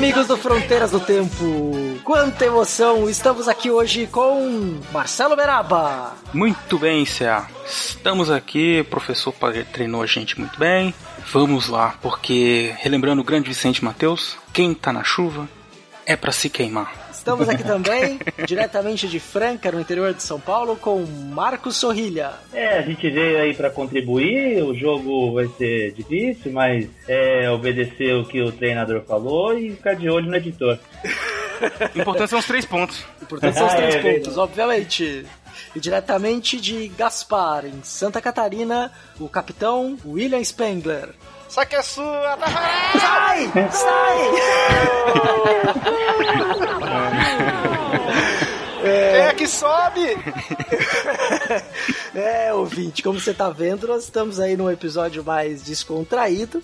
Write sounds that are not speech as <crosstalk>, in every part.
Amigos do Fronteiras do Tempo, quanta emoção! Estamos aqui hoje com Marcelo Beraba. Muito bem, CA. Estamos aqui, o professor treinou a gente muito bem. Vamos lá, porque relembrando o grande Vicente Mateus, quem tá na chuva é para se queimar. Estamos aqui também, diretamente de Franca, no interior de São Paulo, com Marcos Sorrilha. É, a gente veio aí para contribuir. O jogo vai ser difícil, mas é obedecer o que o treinador falou e ficar de olho no editor. Importante são os três pontos. Importante são os <laughs> três É, pontos, obviamente. E diretamente de Gaspar, em Santa Catarina, o capitão William Spengler. Só que é sua, tá Sai! Sai! Quem é que sobe? <laughs> É, ouvinte, como você tá vendo, nós estamos aí num episódio mais descontraído,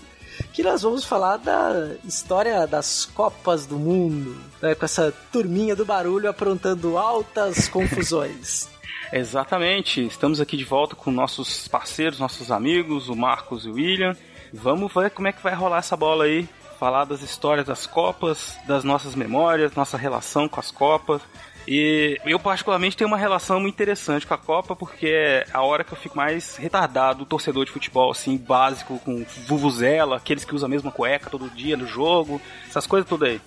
que nós vamos falar da história das Copas do Mundo, né, com essa turminha do barulho aprontando altas confusões. <laughs> Exatamente, estamos aqui de volta com nossos parceiros, nossos amigos, o Marcos e o William. Vamos ver como é que vai rolar essa bola aí. Falar das histórias das Copas, das nossas memórias, nossa relação com as Copas. E eu, particularmente, tenho uma relação muito interessante com a Copa, porque é a hora que eu fico mais retardado, torcedor de futebol, assim, básico, com vuvuzela, aqueles que usam a mesma cueca todo dia no jogo, essas coisas tudo aí.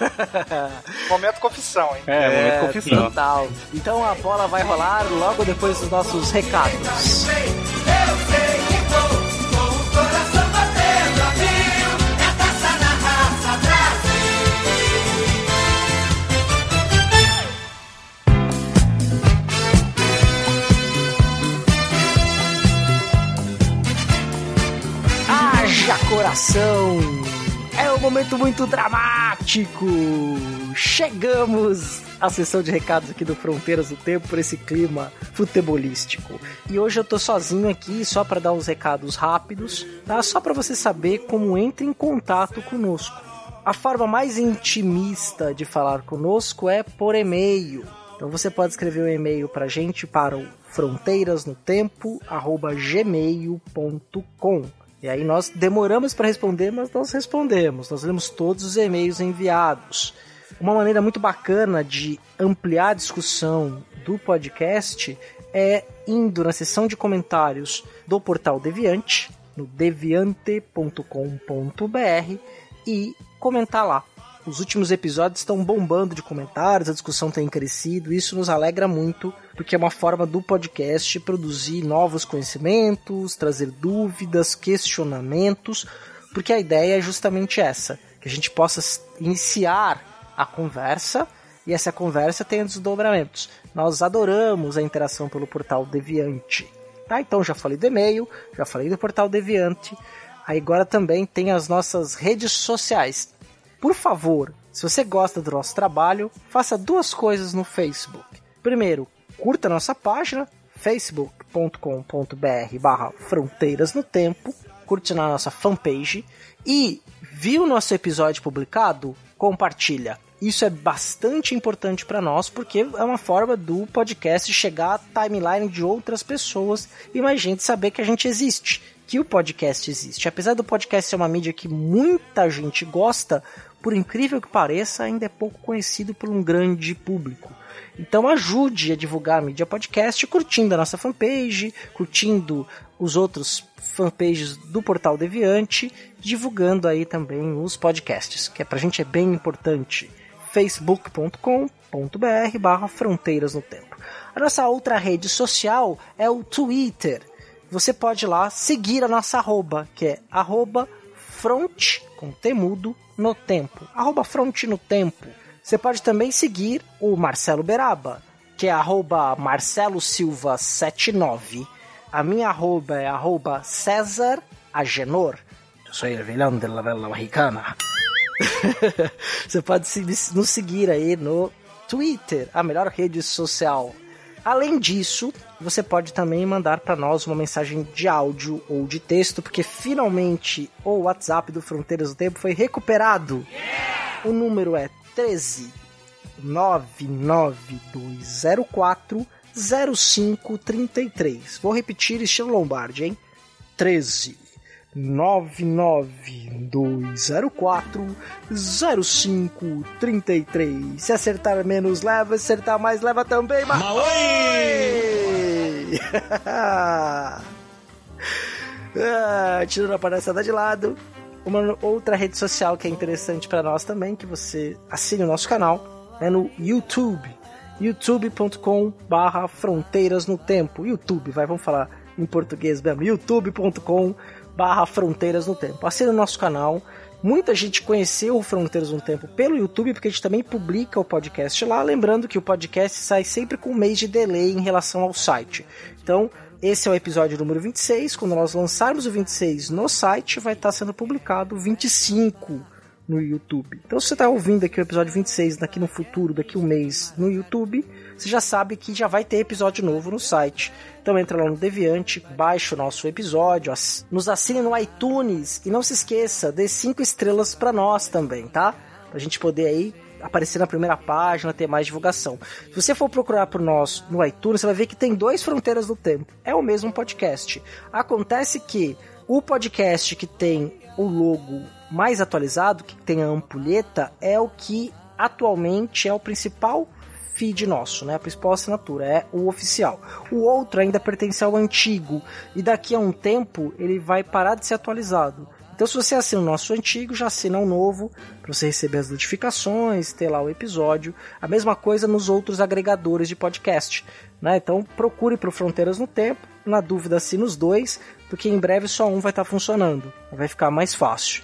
<laughs> Momento confissão, hein? É, momento confissão. Total. Então a bola vai rolar logo depois dos nossos recados. Haja coração! É um momento muito dramático! Chegamos à sessão de recados aqui do Fronteiras do Tempo por esse clima futebolístico. E hoje eu tô sozinho aqui só para dar uns recados rápidos, tá? Só para você saber como entra em contato conosco. A forma mais intimista de falar conosco é por e-mail. Então você pode escrever um e-mail pra gente para o fronteirasnotempo@gmail.com. E aí nós demoramos para responder, mas nós respondemos. Nós lemos todos os e-mails enviados. Uma maneira muito bacana de ampliar a discussão do podcast é indo na seção de comentários do portal Deviante, no deviante.com.br e comentar lá. Os últimos episódios estão bombando de comentários, a discussão tem crescido, isso nos alegra muito, porque é uma forma do podcast produzir novos conhecimentos, trazer dúvidas, questionamentos, porque a ideia é justamente essa, que a gente possa iniciar a conversa e essa conversa tenha desdobramentos. Nós adoramos a interação pelo portal Deviante. Tá? Então já falei do e-mail, já falei do portal Deviante, aí agora também tem as nossas redes sociais. Por favor, se você gosta do nosso trabalho, faça duas coisas no Facebook. Primeiro, curta nossa página facebook.com.br barra fronteiras no tempo, curte na nossa fanpage e viu nosso episódio publicado? Compartilha. Isso é bastante importante para nós porque é uma forma do podcast chegar à timeline de outras pessoas e mais gente saber que a gente existe, que o podcast existe. Apesar do podcast ser uma mídia que muita gente gosta, por incrível que pareça, ainda é pouco conhecido por um grande público. Então ajude a divulgar a mídia podcast curtindo a nossa fanpage, curtindo os outros fanpages do Portal Deviante, divulgando aí também os podcasts, que é pra gente é bem importante. facebook.com.br barra Fronteiras no Tempo. A nossa outra rede social é o Twitter. Você pode lá seguir a nossa arroba, que é arroba front, com temudo, no tempo. Arroba front no tempo. Você pode também seguir o Marcelo Beraba, que é arroba Marcelo Silva 79. A minha arroba é arroba César Agenor. Eu sou o vilão da novela mexicana. <laughs> você pode nos seguir aí no Twitter, a melhor rede social. Além disso, você pode também mandar para nós uma mensagem de áudio ou de texto, porque finalmente o WhatsApp do Fronteiras do Tempo foi recuperado. Yeah! O número é 13 99204 0533. Vou repetir estilo Lombardi, hein? 13 99204 0533. Se acertar menos, leva. Se acertar mais, leva também. Mas... Maoi! <laughs> ah, tirando a palhaçada de lado, uma outra rede social que é interessante para nós também, que você assine o nosso canal, é no YouTube. youtube.com barra fronteiras no tempo. YouTube, vai, vamos falar em português mesmo. youtube.com barra Fronteiras no Tempo. Assine o nosso canal. Muita gente conheceu o Fronteiras no Tempo pelo YouTube, porque a gente também publica o podcast lá. Lembrando que o podcast sai sempre com um mês de delay em relação ao site. Então, esse é o episódio número 26. Quando nós lançarmos o 26 no site, vai estar sendo publicado o 25 no YouTube. Então, se você está ouvindo aqui o episódio 26 daqui no futuro, daqui um mês no YouTube, você já sabe que já vai ter episódio novo no site. Então entra lá no Deviante, baixa o nosso episódio, nos assine no iTunes e não se esqueça, dê cinco estrelas para nós também, tá? Pra gente poder aí aparecer na primeira página, ter mais divulgação. Se você for procurar por nós no iTunes, você vai ver que tem dois Fronteiras do Tempo. É o mesmo podcast. Acontece que o podcast que tem o logo mais atualizado, que tem a ampulheta, é o que atualmente é o principal feed nosso, né? A principal assinatura é o oficial. O outro ainda pertence ao antigo e daqui a um tempo ele vai parar de ser atualizado. Então, se você assina o nosso antigo, já assina o novo para você receber as notificações, ter lá o episódio. A mesma coisa nos outros agregadores de podcast. Né? Então, procure para Fronteiras no Tempo. Na dúvida, assina os dois, porque em breve só um vai estar tá funcionando. Vai ficar mais fácil.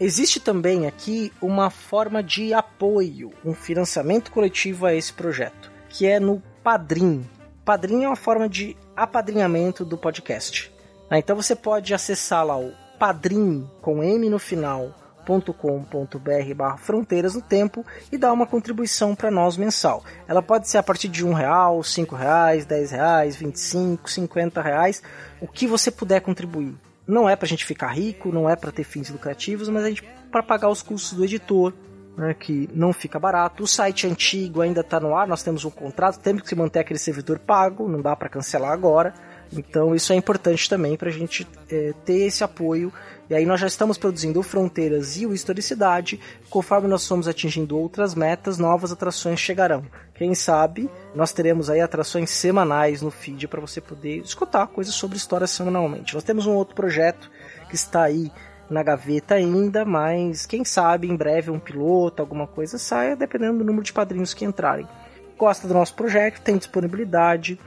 Existe também aqui uma forma de apoio, um financiamento coletivo a esse projeto, que é no Padrim. Padrim é uma forma de apadrinhamento do podcast. Ah, então você pode acessar lá o padrim com M no final .com.br barra fronteiras no tempo e dar uma contribuição para nós mensal. Ela pode ser a partir de um real, cinco reais, dez reais, vinte e cinco, cinquenta reais, o que você puder contribuir não é pra gente ficar rico, não é para ter fins lucrativos, mas a gente para pagar os custos do editor, né, que não fica barato. O site antigo ainda está no ar, nós temos um contrato, temos que manter aquele servidor pago, não dá para cancelar agora. Então isso é importante também para a gente é, ter esse apoio. E aí nós já estamos produzindo o Fronteiras e o Historicidade. Conforme nós formos atingindo outras metas, novas atrações chegarão. Quem sabe nós teremos aí atrações semanais no feed para você poder escutar coisas sobre história semanalmente. Nós temos um outro projeto que está aí na gaveta ainda, mas quem sabe em breve um piloto, alguma coisa saia, dependendo do número de padrinhos que entrarem. Gosta do nosso projeto, tem disponibilidade,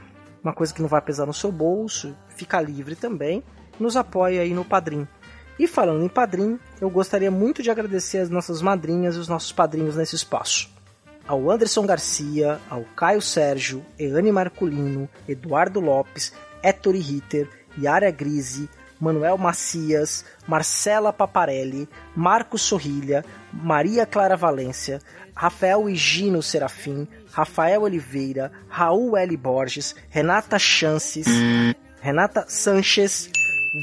uma coisa que não vai pesar no seu bolso, fica livre também, nos apoia aí no Padrim. E falando em Padrim, eu gostaria muito de agradecer as nossas madrinhas e os nossos padrinhos nesse espaço. Ao Anderson Garcia, ao Caio Sérgio, Eane Marculino, Eduardo Lopes, Ettore Ritter, Yara Grise, Manuel Macias, Marcela Paparelli, Marcos Sorrilha, Maria Clara Valência, Rafael Higino Serafim, Rafael Oliveira, Raul L. Borges, Renata Chances, Renata Sanches,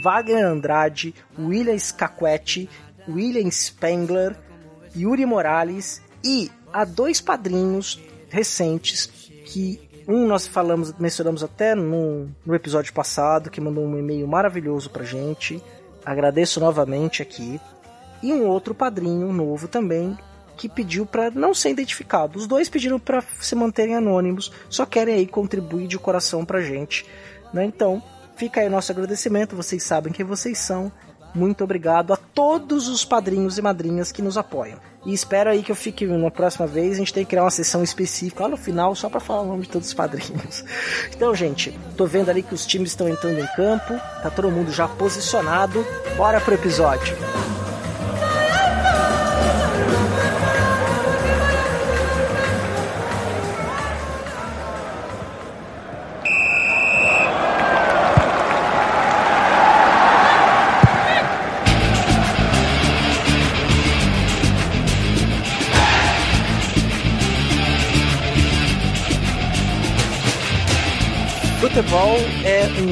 Wagner Andrade, William Scaquetti, William Spengler, Yuri Morales e a dois padrinhos recentes que um nós falamos, mencionamos até no, no episódio passado, que mandou um e-mail maravilhoso pra gente. Agradeço novamente aqui. E um outro padrinho novo também, que pediu para não ser identificado. Os dois pediram para se manterem anônimos, só querem aí contribuir de coração pra gente. Né? Então, fica aí o nosso agradecimento, vocês sabem quem vocês são. Muito obrigado a todos os padrinhos e madrinhas que nos apoiam. E espero aí que eu fique na próxima vez. A gente tem que criar uma sessão específica lá no final, só para falar o nome de todos os padrinhos. <laughs> Então, gente, tô vendo ali que os times estão entrando em campo, tá todo mundo já posicionado. Bora pro episódio. futebol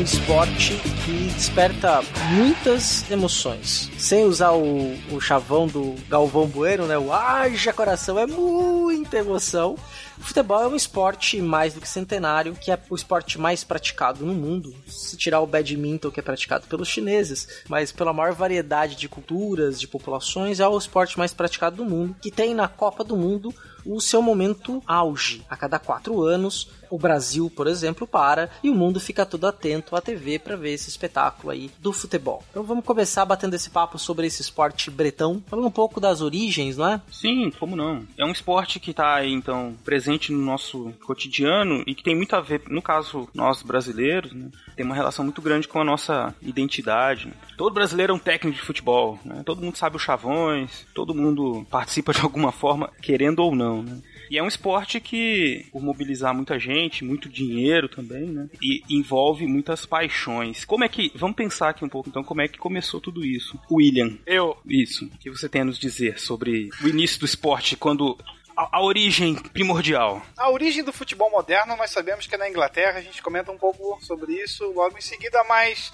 esporte que desperta muitas emoções. Sem usar o, o chavão do Galvão Bueno, né? O haja coração, é muita emoção. O futebol é um esporte mais do que centenário, que é o esporte mais praticado no mundo. Se tirar o badminton, que é praticado pelos chineses, mas pela maior variedade de culturas, de populações, é o esporte mais praticado do mundo, que tem na Copa do Mundo o seu momento auge. A cada quatro anos, o Brasil, por exemplo, para e o mundo fica todo atento à TV para ver esse espetáculo aí do futebol. Então vamos começar batendo esse papo sobre esse esporte bretão, falando um pouco das origens, não é? Sim, como não? É um esporte que está então, presente no nosso cotidiano e que tem muito a ver, no caso, nós brasileiros, né? Tem uma relação muito grande com a nossa identidade. Né? Todo brasileiro é um técnico de futebol, né? Todo mundo sabe os chavões, todo mundo participa de alguma forma, querendo ou não, né? E é um esporte que, por mobilizar muita gente, muito dinheiro também, né? E envolve muitas paixões. Como é que. Vamos pensar aqui um pouco, então, como é que começou tudo isso? William. Eu. Isso. O que você tem a nos dizer sobre o início do esporte, quando. A, a origem primordial. A origem do futebol moderno, nós sabemos que é na Inglaterra, a gente comenta um pouco sobre isso logo em seguida, mas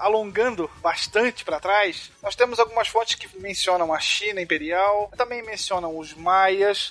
alongando bastante para trás, nós temos algumas fontes que mencionam a China imperial, também mencionam os maias,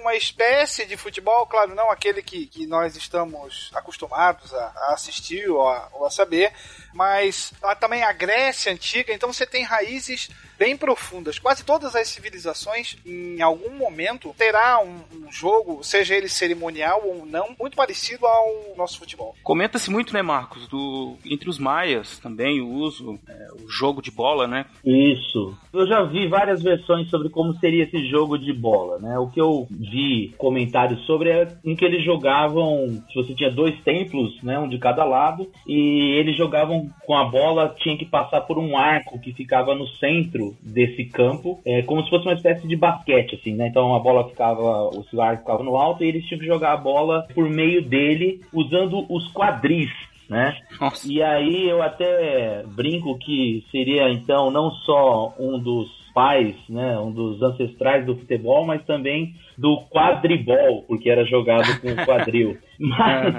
uma espécie de futebol, claro, não aquele que, que nós estamos acostumados a, a assistir ou a, ou a saber, mas há também a Grécia antiga, então você tem raízes bem profundas. Quase todas as civilizações, em algum momento, terá um, um jogo, seja ele cerimonial ou não, muito parecido ao nosso futebol. Comenta-se muito, né, Marcos, do entre os maias também o uso, é, o jogo de bola, né? Isso. Eu já vi várias versões sobre como seria esse jogo de bola, né? O que eu vi comentários sobre é em que eles jogavam, se você tinha dois templos, né, um de cada lado, e eles jogavam com a bola, tinha que passar por um arco que ficava no centro desse campo, é, como se fosse uma espécie de basquete, assim, né? Então a bola ficava, o arco ficava no alto e eles tinham que jogar a bola por meio dele, usando os quadris né? E aí eu até brinco que seria então não só um dos pais, né, um dos ancestrais do futebol, mas também do quadribol, porque era jogado com quadril. <laughs> Mas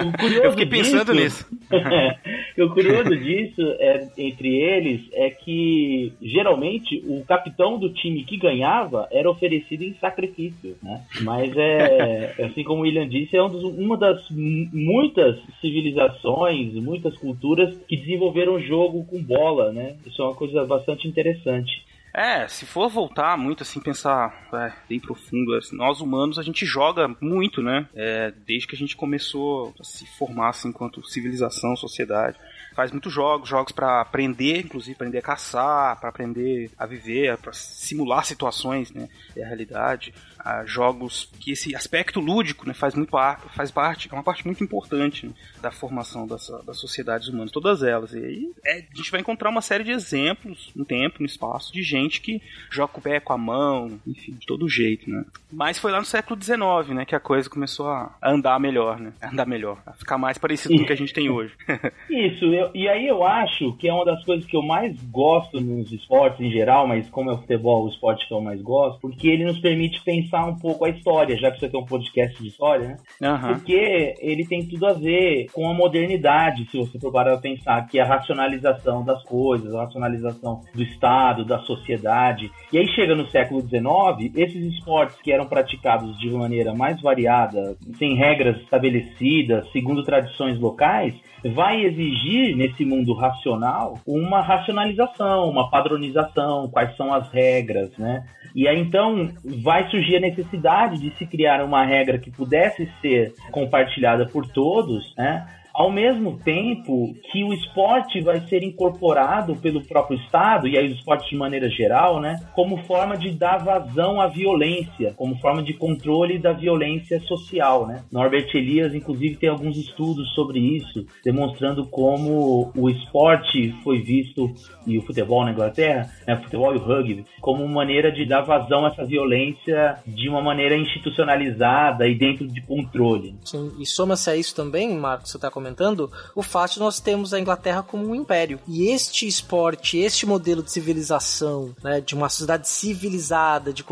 Uhum. o curioso Eu fiquei pensando disso, nisso. <laughs> o curioso disso é, entre eles é que geralmente o capitão do time que ganhava era oferecido em sacrifício, né? Mas é <laughs> assim como o William disse, é um dos- uma das mu- muitas civilizações, muitas culturas que desenvolveram o jogo com bola, né? Isso é uma coisa bastante interessante. É, se for voltar muito assim, pensar é, bem profundo, assim, nós humanos a gente joga muito, né? É, desde que a gente começou a se formar assim, enquanto civilização, sociedade. Faz muitos jogos, jogos pra aprender, inclusive aprender a caçar, pra aprender a viver, pra simular situações, né? Da realidade. Ah, jogos que esse aspecto lúdico né, faz, muito faz parte, é uma parte muito importante né, da formação das, das sociedades humanas, todas elas. E aí é, a gente vai encontrar uma série de exemplos no tempo, no espaço, de gente que joga o pé, com a mão, enfim, de todo jeito, né? Mas foi lá no século XIX, né, que a coisa começou a andar melhor, né? A andar melhor, a ficar mais parecido com o que a gente tem hoje. <laughs> Isso, eu- e aí eu acho que é uma das coisas que eu mais gosto nos esportes em geral, mas como é o futebol, o esporte que eu mais gosto, porque ele nos permite pensar um pouco a história, já que você tem um podcast de história, né? Aham. Porque ele tem tudo a ver com a modernidade, se você for parar a pensar, que é a racionalização das coisas, a racionalização do Estado, da sociedade. E aí chega no século XIX, esses esportes que eram praticados de maneira mais variada, sem regras estabelecidas, segundo tradições locais, vai exigir nesse mundo racional uma racionalização, uma padronização, quais são as regras, né? E aí então vai surgir a necessidade de se criar uma regra que pudesse ser compartilhada por todos, né? Ao mesmo tempo que o esporte vai ser incorporado pelo próprio Estado, e aí o esporte de maneira geral, né, como forma de dar vazão à violência, como forma de controle da violência social. Né? Norbert Elias, inclusive, tem alguns estudos sobre isso, demonstrando como o esporte foi visto, e o futebol na Inglaterra, né, futebol e o rugby, como maneira de dar vazão a essa violência de uma maneira institucionalizada e dentro de controle. Sim, e soma-se a isso também, Marcos, você está comentando, comentando, o fato de nós termos a Inglaterra como um império. E este esporte, este modelo de civilização, né, de uma sociedade civilizada, de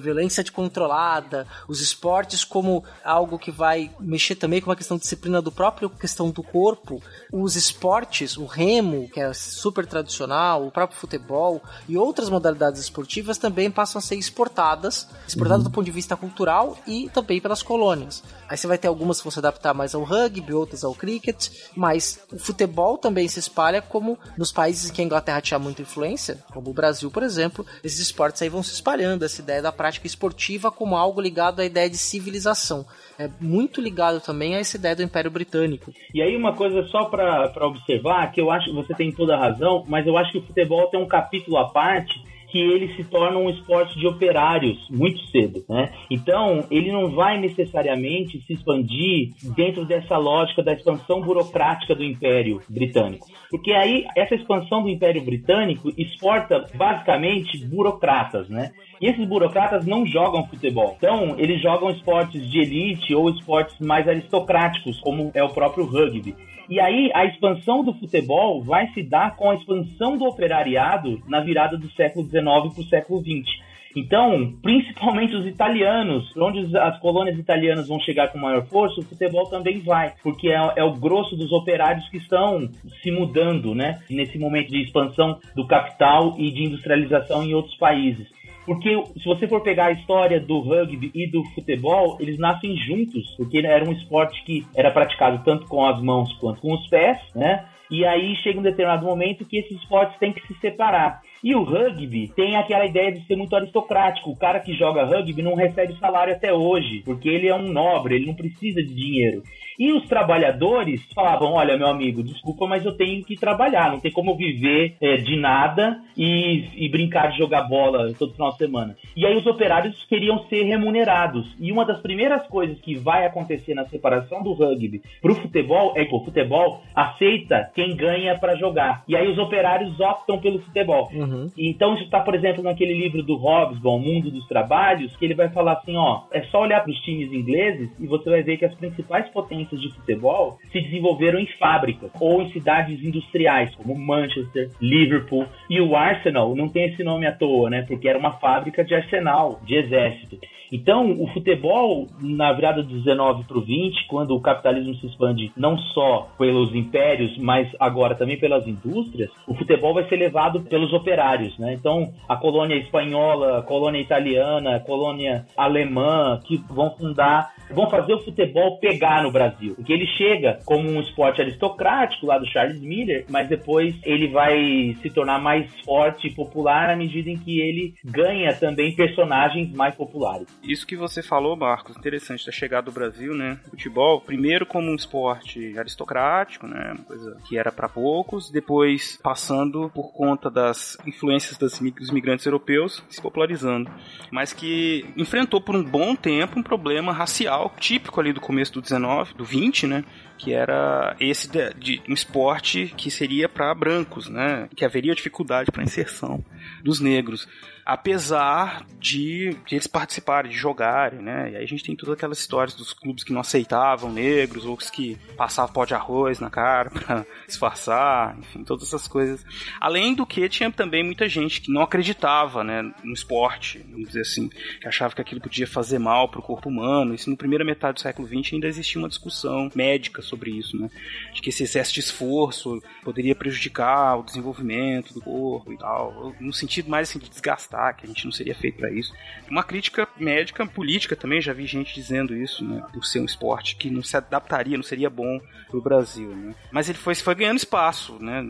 violência controlada, os esportes como algo que vai mexer também com uma questão de disciplina do próprio questão do corpo, os esportes, o remo, que é super tradicional, o próprio futebol e outras modalidades esportivas também passam a ser exportadas, exportadas uhum. do ponto de vista cultural e também pelas colônias. Aí você vai ter algumas que vão se adaptar mais ao rugby, outras ao cricket, mas o futebol também se espalha como nos países que a Inglaterra tinha muita influência, como o Brasil, por exemplo, esses esportes aí vão se espalhando, essa ideia da prática esportiva como algo ligado à ideia de civilização. É muito ligado também a essa ideia do Império Britânico. E aí uma coisa só para observar, que eu acho que você tem toda a razão, mas eu acho que o futebol tem um capítulo à parte que ele se torna um esporte de operários muito cedo, né? Então, ele não vai necessariamente se expandir dentro dessa lógica da expansão burocrática do Império Britânico. Porque aí, essa expansão do Império Britânico exporta basicamente burocratas, né? E esses burocratas não jogam futebol. Então, eles jogam esportes de elite ou esportes mais aristocráticos, como é o próprio rugby. E aí a expansão do futebol vai se dar com a expansão do operariado na virada do século XIX para o século XX. Então, principalmente os italianos, onde as colônias italianas vão chegar com maior força, o futebol também vai, porque é, é, o grosso dos operários que estão se mudando, né? Nesse momento de expansão do capital e de industrialização em outros países. Porque se você for pegar a história do rugby e do futebol, eles nascem juntos, porque era um esporte que era praticado tanto com as mãos quanto com os pés, né? E aí chega um determinado momento que esses esportes têm que se separar. E o rugby tem aquela ideia de ser muito aristocrático. O cara que joga rugby não recebe salário até hoje, porque ele é um nobre, ele não precisa de dinheiro. E os trabalhadores falavam: Olha, meu amigo, desculpa, mas eu tenho que trabalhar, não tem como viver é, de nada e, e, brincar de jogar bola todo final de semana. E aí os operários queriam ser remunerados. E uma das primeiras coisas que vai acontecer na separação do rugby para o futebol é que o futebol aceita quem ganha para jogar. E aí os operários optam pelo futebol. Uhum. Então isso está, por exemplo, naquele livro do Hobsbawm, Mundo dos Trabalhos, que ele vai falar assim: ó, é só olhar para os times ingleses e você vai ver que as principais potências de futebol se desenvolveram em fábricas ou em cidades industriais, como Manchester, Liverpool. E o Arsenal não tem esse nome à toa, né? Porque era uma fábrica de arsenal, de exército. Então, o futebol, na virada do 19 para o 20, quando o capitalismo se expande não só pelos impérios, mas agora também pelas indústrias, o futebol vai ser levado pelos operários. Né? Então, a colônia espanhola, a colônia italiana, a colônia alemã, que vão fundar, vão fazer o futebol pegar no Brasil. Porque ele chega como um esporte aristocrático lá do Charles Miller, mas depois ele vai se tornar mais forte e popular à medida em que ele ganha também personagens mais populares. Isso que você falou, Marcos, interessante da chegada do Brasil, né? Futebol, primeiro como um esporte aristocrático, né? Uma coisa que era para poucos, depois passando por conta das influências das, dos imigrantes europeus se popularizando, mas que enfrentou por um bom tempo um problema racial típico ali do começo do 19, do 20, né? Que era esse de, de um esporte que seria para brancos, né? Que haveria dificuldade para inserção dos negros apesar de, de, eles participarem, de jogarem, né? E aí a gente tem todas aquelas histórias dos clubes que não aceitavam negros, outros que passavam pó de arroz na cara <laughs> pra disfarçar, enfim, todas essas coisas. Além do que, tinha também muita gente que não acreditava, né, no esporte, vamos dizer assim, que achava que aquilo podia fazer mal pro corpo humano. Isso no primeira metade do século XX ainda existia uma discussão médica sobre isso, né? De que esse excesso de esforço poderia prejudicar o desenvolvimento do corpo e tal, no sentido mais assim de desgastar que a gente não seria feito para isso. Uma crítica médica, política também, já vi gente dizendo isso, né, por ser um esporte que não se adaptaria, não seria bom pro Brasil, né. Mas ele foi, foi ganhando espaço, né,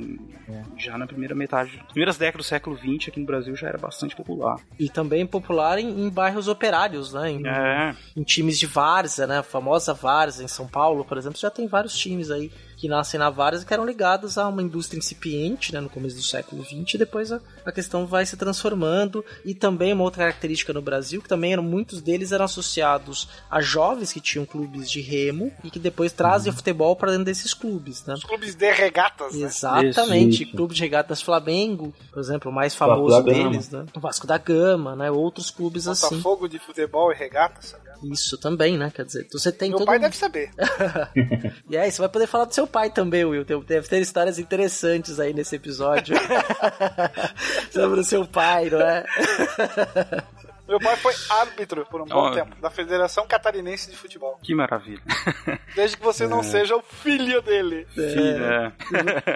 é. já na primeira metade, primeiras décadas do século XX aqui no Brasil já era bastante popular. E também popular em, em bairros operários, né, em, é. em times de várzea, né, a famosa várzea em São Paulo, por exemplo, já tem vários times aí que nascem na Várzea que eram ligados a uma indústria incipiente, né, no começo do século XX, e depois a, a questão vai se transformando, e também uma outra característica no Brasil, que também eram muitos deles eram associados a jovens que tinham clubes de remo, e que depois trazem o futebol para dentro desses clubes, né? Os clubes de regatas, né? Exatamente, Isso, isso. clube de regatas Flamengo, por exemplo, o mais famoso deles, né? O Vasco da Gama, né? Outros clubes assim. Botafogo de futebol e regatas, sabe? Isso também, né? Quer dizer, você tem Meu todo pai deve saber. <laughs> E aí, você vai poder falar do seu pai também, Will. Deve ter histórias interessantes aí nesse episódio. <laughs> <laughs> Sobre o seu pai, não é? <laughs> Meu pai foi árbitro por um bom Ó. tempo da Federação Catarinense de Futebol. Que maravilha. <laughs> Desde que você não seja o filho dele. Filho, é.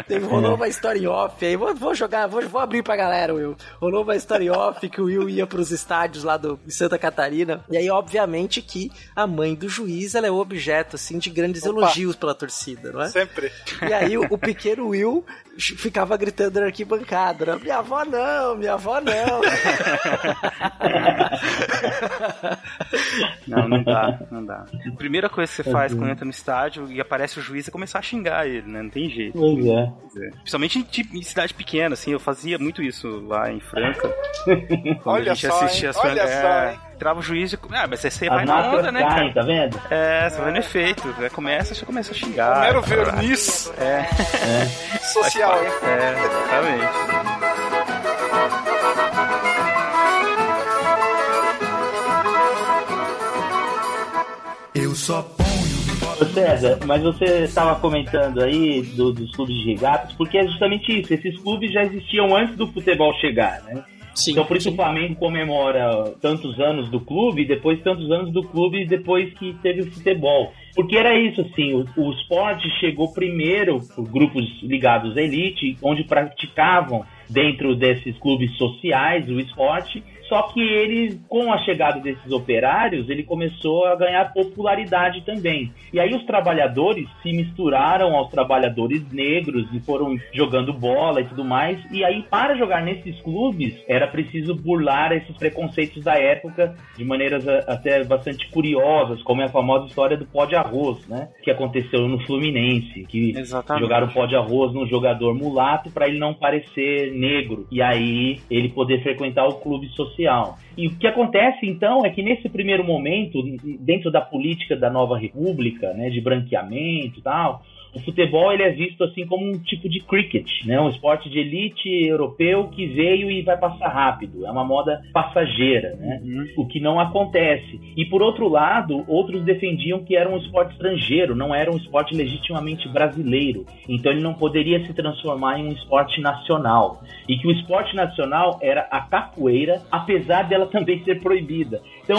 Teve, rolou uma história em off aí. Vou, vou jogar, vou, vou abrir pra galera, Will. Rolou uma em off que o Will ia pros estádios lá do, em Santa Catarina. E aí, obviamente, que a mãe do juiz ela é objeto, assim, de grandes Opa. elogios pela torcida, não é? Sempre. E aí o, o pequeno Will ficava gritando na arquibancada, né? Minha avó não, minha avó não. <laughs> Não, não dá, não dá. A primeira coisa que você faz quando entra no estádio e aparece o juiz é começar a xingar ele, né? Não tem jeito. Pois é. Principalmente em, tipo, em cidade pequena, assim, eu fazia muito isso lá em Franca. <laughs> Quando Olha a gente só, assistia hein? as Olha só, é, hein? Entrava o juiz e. Ah, mas você vai na onda, né, cara? tá vendo? É, você vai no efeito. Né? Começa, você começa a xingar. Mero tá, verniz É, social, hein? é, exatamente. Eu só ponho. Ô, César, mas você estava comentando aí do- dos clubes de regatas, porque é justamente isso. Esses clubes já existiam antes do futebol chegar, né? Sim, então por isso sim. o Flamengo comemora tantos anos do clube, e depois tantos anos do clube depois que teve o futebol. Porque era isso, assim, o, o esporte chegou primeiro por grupos ligados à elite, onde praticavam dentro desses clubes sociais o esporte, só que ele, com a chegada desses operários, ele começou a ganhar popularidade também. E aí os trabalhadores se misturaram aos trabalhadores negros e foram jogando bola e tudo mais. E aí, para jogar nesses clubes, era preciso burlar esses preconceitos da época de maneiras a- até bastante curiosas, como é a famosa história do pó de arroz, né? Que aconteceu no Fluminense, que Exatamente. jogaram pó de arroz num jogador mulato para ele não parecer negro e aí ele poder frequentar o clube social. E o que acontece então é que nesse primeiro momento, dentro da política da nova república, né, de branqueamento e tal, o futebol ele é visto assim como um tipo de cricket, né, um esporte de elite europeu que veio e vai passar rápido, é uma moda passageira, né? o que não acontece. E por outro lado, outros defendiam que era um esporte estrangeiro, não era um esporte legitimamente brasileiro. Então ele não poderia se transformar em um esporte nacional. E que o esporte nacional era a capoeira, apesar dela também ser proibida. Então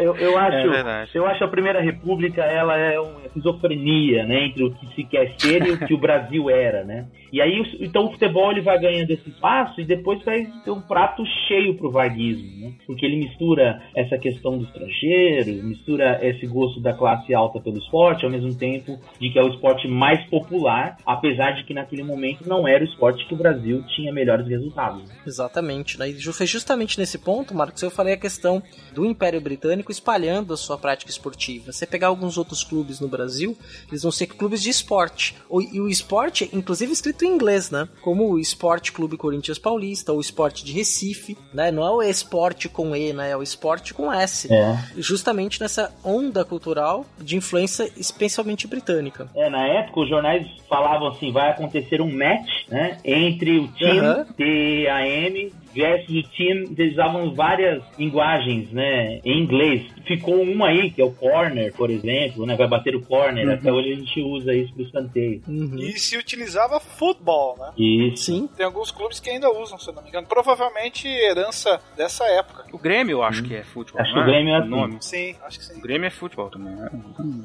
eu, eu <laughs> É acho, verdade. eu acho a Primeira República ela é uma esquizofrenia, né, entre o que se quer ser e o que o Brasil era, né? E aí então o futebol ele vai ganhando esse espaço e depois vai ter um prato cheio pro varguismo, né? Porque ele mistura essa questão do estrangeiro, mistura esse gosto da classe alta pelo esporte, ao mesmo tempo de que é o esporte mais popular, apesar de que naquele momento não era o esporte que o Brasil tinha melhores resultados. Exatamente, né? E foi justamente nesse ponto, Marcos, eu falei a questão do Império Britânico espalhando a sua prática esportiva. Você pegar alguns outros clubes no Brasil, eles vão ser clubes de esporte. E o esporte, inclusive escrito em inglês, né? Como o Esporte Clube Corinthians Paulista, ou o Esporte de Recife, né? Não é o esporte com E, né? É o esporte com S. É. Justamente nessa onda cultural de influência especialmente britânica. É, na época os jornais falavam assim, vai acontecer um match, né, entre o time, Aham. T-A-M, versus o time, eles usavam várias linguagens, né, em inglês. Ficou uma aí, que é o corner, por exemplo, né, vai bater o corner, Uhum. até hoje a gente usa isso pro escanteio. E se utilizava futebol, né? Isso. Sim. Tem alguns clubes que ainda usam, se eu não me engano. Provavelmente herança dessa época. O Grêmio eu acho que é futebol. Acho que o Grêmio é O assim. nome. Sim, acho que sim. O Grêmio é futebol também, né?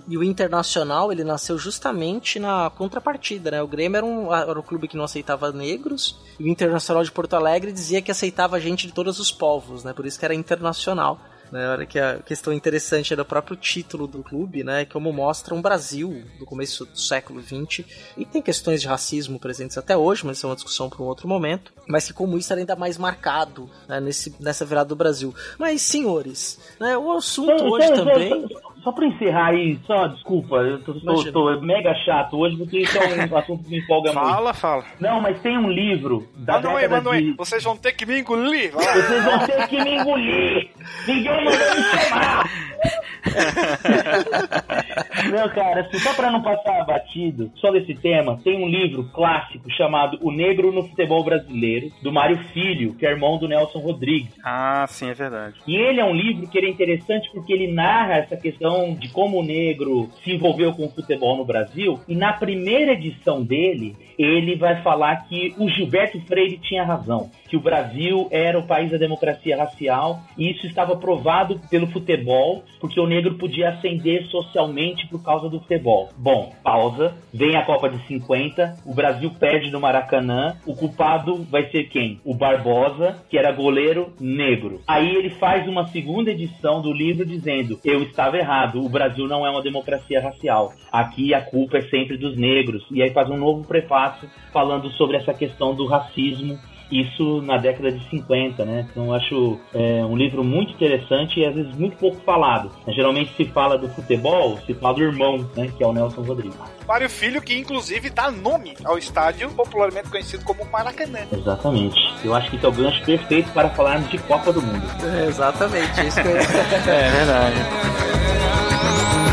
E o Internacional, ele nasceu justamente na contrapartida, né? O Grêmio era um, era um clube que não aceitava negros, e o Internacional de Porto Alegre dizia que aceitava gente de todos os povos, né? Por isso que era internacional. Né, olha que a questão interessante é do próprio título do clube, né? Como mostra um Brasil do começo do século XX e tem questões de racismo presentes até hoje, mas isso é uma discussão para um outro momento. Mas que como isso era ainda mais marcado né, nesse, nessa virada do Brasil. Mas senhores, né? O assunto hoje também. Só, pra encerrar aí, só desculpa, eu tô, tô, tô mega chato hoje porque isso é um <laughs> assunto que me empolga muito. Fala, fala. Não, mas tem um livro da Manda um aí, década manda um aí. de... Vocês vão ter que me engolir. Vocês vão ter que me engolir! Ninguém mandou me chamar! <laughs> <laughs> Não, cara, assim, só pra não passar batido, só desse tema, tem um livro clássico chamado O Negro no Futebol Brasileiro, do Mário Filho, que é irmão do Nelson Rodrigues. Ah, sim, é verdade. E ele é um livro que ele é interessante porque ele narra essa questão de como o negro se envolveu com o futebol no Brasil. E na primeira edição dele, ele vai falar que o Gilberto Freire tinha razão, que o Brasil era o país da democracia racial e isso estava provado pelo futebol, porque o negro podia ascender socialmente por causa do futebol. Bom, pausa. Vem a Copa de 50, o Brasil perde no Maracanã, o culpado vai ser quem? O Barbosa, que era goleiro negro. Aí ele faz uma segunda edição do livro dizendo: Eu estava errado, o Brasil não é uma democracia racial. Aqui a culpa é sempre dos negros. E aí faz um novo prefácio falando sobre essa questão do racismo isso na década de 50, né? Então eu acho é, um livro muito interessante e às vezes muito pouco falado. Geralmente se fala do futebol, se fala do irmão, né? Que é o Nelson Rodrigues. Mário Filho, que inclusive dá nome ao estádio, popularmente conhecido como Maracanã. Exatamente. Eu acho que isso é o gancho perfeito para falarmos de Copa do Mundo. É, exatamente, isso que eu... <laughs> É verdade. <laughs>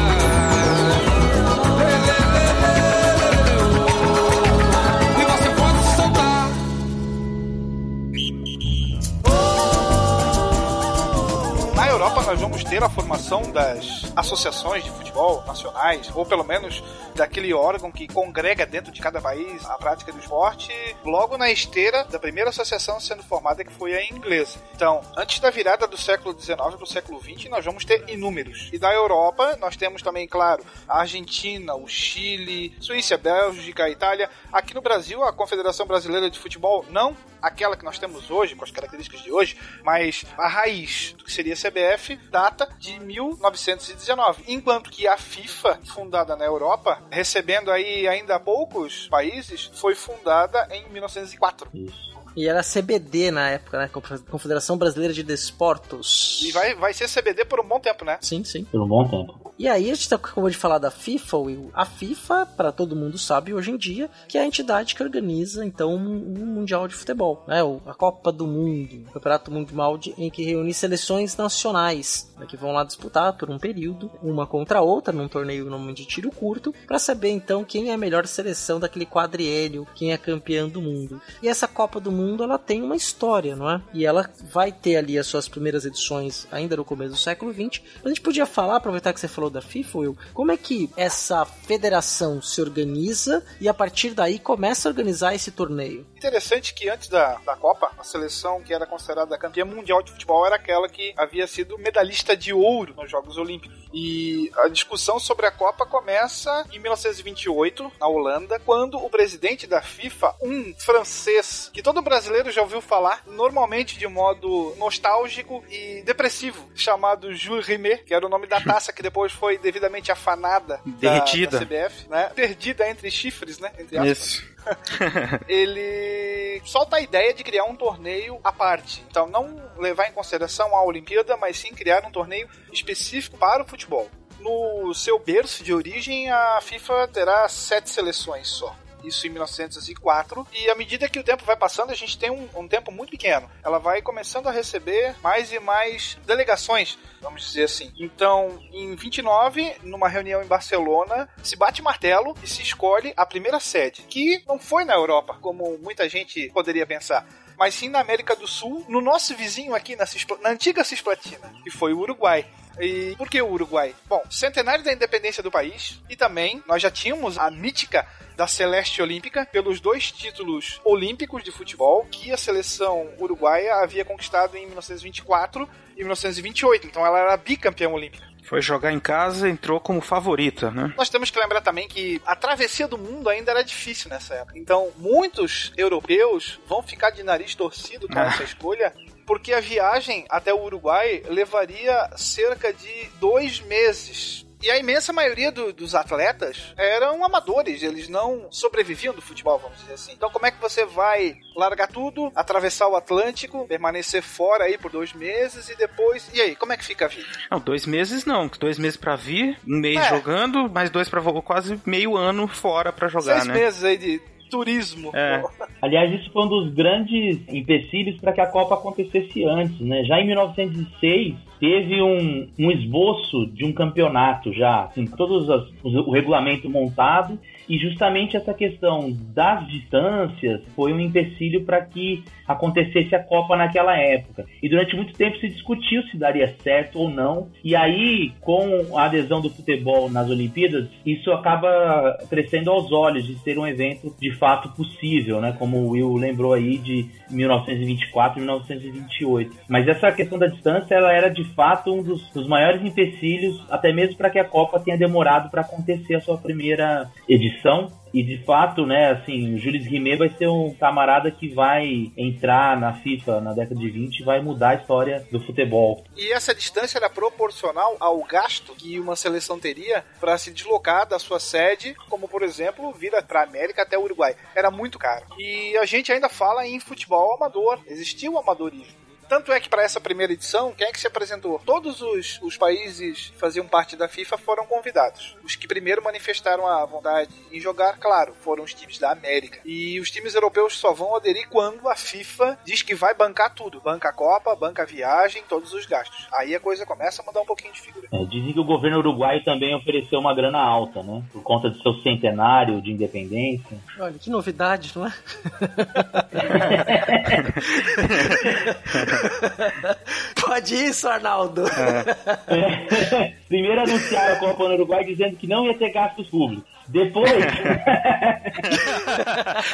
Europa, nós vamos ter a formação das associações de futebol nacionais, ou pelo menos daquele órgão que congrega dentro de cada país a prática do esporte, logo na esteira da primeira associação sendo formada, que foi a inglesa. Então, antes da virada do século XIX para o século XX, nós vamos ter inúmeros. E da Europa, nós temos também, claro, a Argentina, o Chile, Suíça, Bélgica, Itália. Aqui no Brasil, a Confederação Brasileira de Futebol, não aquela que nós temos hoje, com as características de hoje, mas a raiz do que seria a CBF data de 1919. Enquanto que a FIFA, fundada na Europa, recebendo aí ainda poucos países, foi fundada em 1904. Isso. E era CBD na época, né? Confederação Brasileira de Desportos. E vai, vai ser CBD por um bom tempo, né? Sim, sim. Por um bom tempo. E aí a gente tá, acabou de falar da FIFA, Will. A FIFA, para todo mundo sabe hoje em dia, que é a entidade que organiza então um mundial de futebol, né? A Copa do Mundo, o Campeonato Mundial de- em que reúne seleções nacionais, né, que vão lá disputar por um período, uma contra a outra, num torneio normalmente de tiro curto, para saber então quem é a melhor seleção daquele quadriênio, quem é campeão do mundo. E essa Copa do Mundo, ela tem uma história, não é? E ela vai ter ali as suas primeiras edições ainda no começo do século XX. A gente podia falar, aproveitar que você falou da FIFA, Will, como é que essa federação se organiza e a partir daí começa a organizar esse torneio? Interessante que antes da, da Copa, a seleção que era considerada campeã mundial de futebol era aquela que havia sido medalhista de ouro nos Jogos Olímpicos. E a discussão sobre a Copa começa em 1928, na Holanda, quando o presidente da FIFA, um francês, que todo brasileiro já ouviu falar, normalmente de modo nostálgico e depressivo, chamado Jules Rimet, que era o nome da taça que depois foi devidamente afanada da- Derretida. da CBF, né? Perdida entre chifres, né? Entre aspas Isso. <laughs> ele solta a ideia de criar um torneio à parte. Então, não levar em consideração a Olimpíada, mas sim criar um torneio específico para o futebol. No seu berço de origem, a FIFA terá sete seleções só. Isso em 1904. E à medida que o tempo vai passando, a gente tem um, um tempo muito pequeno. Ela vai começando a receber mais e mais delegações, vamos dizer assim. Então, em 29, numa reunião em Barcelona, se bate martelo e se escolhe a primeira sede, que não foi na Europa, como muita gente poderia pensar. Mas sim na América do Sul, no nosso vizinho aqui na, Cispla- na antiga Cisplatina, que foi o Uruguai. E por que o Uruguai? Bom, centenário da independência do país e também nós já tínhamos a mítica da Celeste Olímpica pelos dois títulos olímpicos de futebol que a seleção uruguaia havia conquistado em 1924 e 1928. Então ela era bicampeã olímpica. Foi jogar em casa, entrou como favorita, né? Nós temos que lembrar também que a travessia do mundo ainda era difícil nessa época. Então, muitos europeus vão ficar de nariz torcido com Ah. essa escolha, porque a viagem até o Uruguai levaria cerca de dois meses. E a imensa maioria do- dos atletas eram amadores, eles não sobreviviam do futebol, vamos dizer assim. Então, como é que você vai largar tudo, atravessar o Atlântico, permanecer fora aí por dois meses e depois. E aí, como é que fica a vida? Não, dois meses não. Dois meses pra vir, um mês É. jogando, mais dois pra voltar, quase meio ano fora pra jogar, Seis né? meses aí de turismo. É. Aliás, isso foi um dos grandes empecilhos para que a Copa acontecesse antes, né? Já em 1906 teve um, um esboço de um campeonato já, assim, todos os- o regulamento montado e justamente essa questão das distâncias foi um empecilho para que acontecesse a Copa naquela época. E durante muito tempo se discutiu se daria certo ou não. E aí, com a adesão do futebol nas Olimpíadas, isso acaba crescendo aos olhos de ser um evento de fato possível, né? Como o Will lembrou aí de 1924 e 1928. Mas essa questão da distância, ela era de fato um dos, dos maiores empecilhos, até mesmo para que a Copa tenha demorado para acontecer a sua primeira edição. E de fato, né, assim, o Jules Rimet vai ser um camarada que vai entrar na FIFA na década de 20 e vai mudar a história do futebol. E essa distância era proporcional ao gasto que uma seleção teria para se deslocar da sua sede, como por exemplo, vir para América até o Uruguai. Era muito caro. E a gente ainda fala em futebol amador. Existia o amadorismo. Tanto é que para essa primeira edição, quem é que se apresentou? Todos os, os países que faziam parte da FIFA foram convidados. Os que primeiro manifestaram a vontade em jogar, claro, foram os times da América. E os times europeus só vão aderir quando a FIFA diz que vai bancar tudo. Banca a Copa, banca a viagem, todos os gastos. Aí a coisa começa a mudar um pouquinho de figura. É, dizem que o governo uruguaio também ofereceu uma grana alta, né? Por conta do seu centenário de independência. Olha, que novidade, não é? <laughs> <laughs> Pode isso, Arnaldo. <laughs> Primeiro anunciaram a Copa no Uruguai dizendo que não ia ter gastos públicos. Depois. <laughs>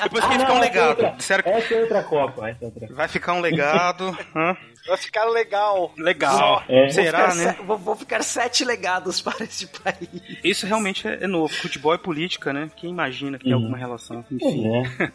Depois que Ah, fica não, um essa é legado. outra- Disseram que Essa é outra Copa. Essa é outra vai ficar um legado. hã? Vai ficar legal. Legal. É. Será, Vou ficar né? se- Vou, vou ficar sete legados para este país. Isso realmente é é novo. Futebol e política, né? Quem imagina que tem alguma relação? Enfim. É.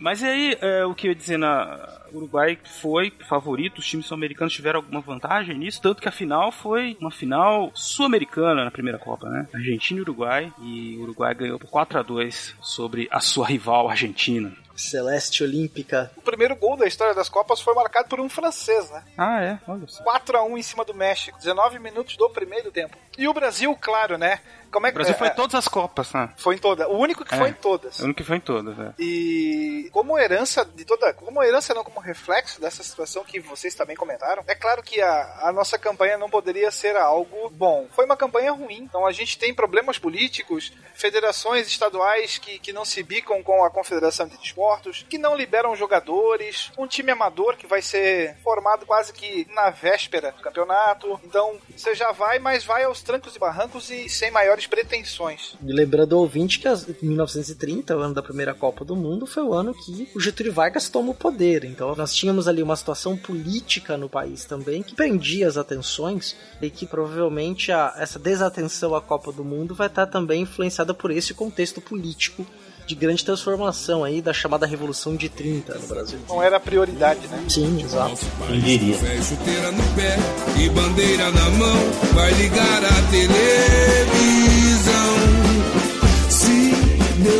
Mas e aí, é, o que eu ia dizer na o Uruguai foi favorito, os times sul-americanos tiveram alguma vantagem nisso, tanto que a final foi uma final sul-americana na primeira Copa, né? Argentina e Uruguai, e o Uruguai ganhou por 4 a 2 sobre a sua rival Argentina. Celeste Olímpica. O primeiro gol da história das Copas foi marcado por um francês, né? Ah, é? Olha só. 4 a 1 em cima do México, 19 minutos do primeiro tempo. E o Brasil, claro, né? Como é O que Brasil é, foi em é, todas as Copas, né? foi em todas. O único que É. foi em todas. O único que foi em todas, é. E como herança de toda, como herança não como reflexo dessa situação que vocês também comentaram, é claro que a, a nossa campanha não poderia ser algo bom. Foi uma campanha ruim. Então a gente tem problemas políticos, federações estaduais que, que não se bicam com a Confederação de Desportos, que não liberam jogadores, um time amador que vai ser formado quase que na véspera do campeonato. Então você já vai, mas vai aos trancos e barrancos e sem maiores pretensões. E lembrando ao ouvinte que as- 1930, o ano da primeira Copa do Mundo, foi o ano que o Getúlio Vargas toma o poder. Então nós tínhamos ali uma situação política no país também que prendia as atenções e que provavelmente a- essa desatenção à Copa do Mundo vai estar também influenciada por esse contexto político de grande transformação aí da chamada Revolução de 30 no Brasil. Não era a prioridade, né? Sim, exato. Quem diria? Chuteira no pé e bandeira na mão, vai ligar a televisão.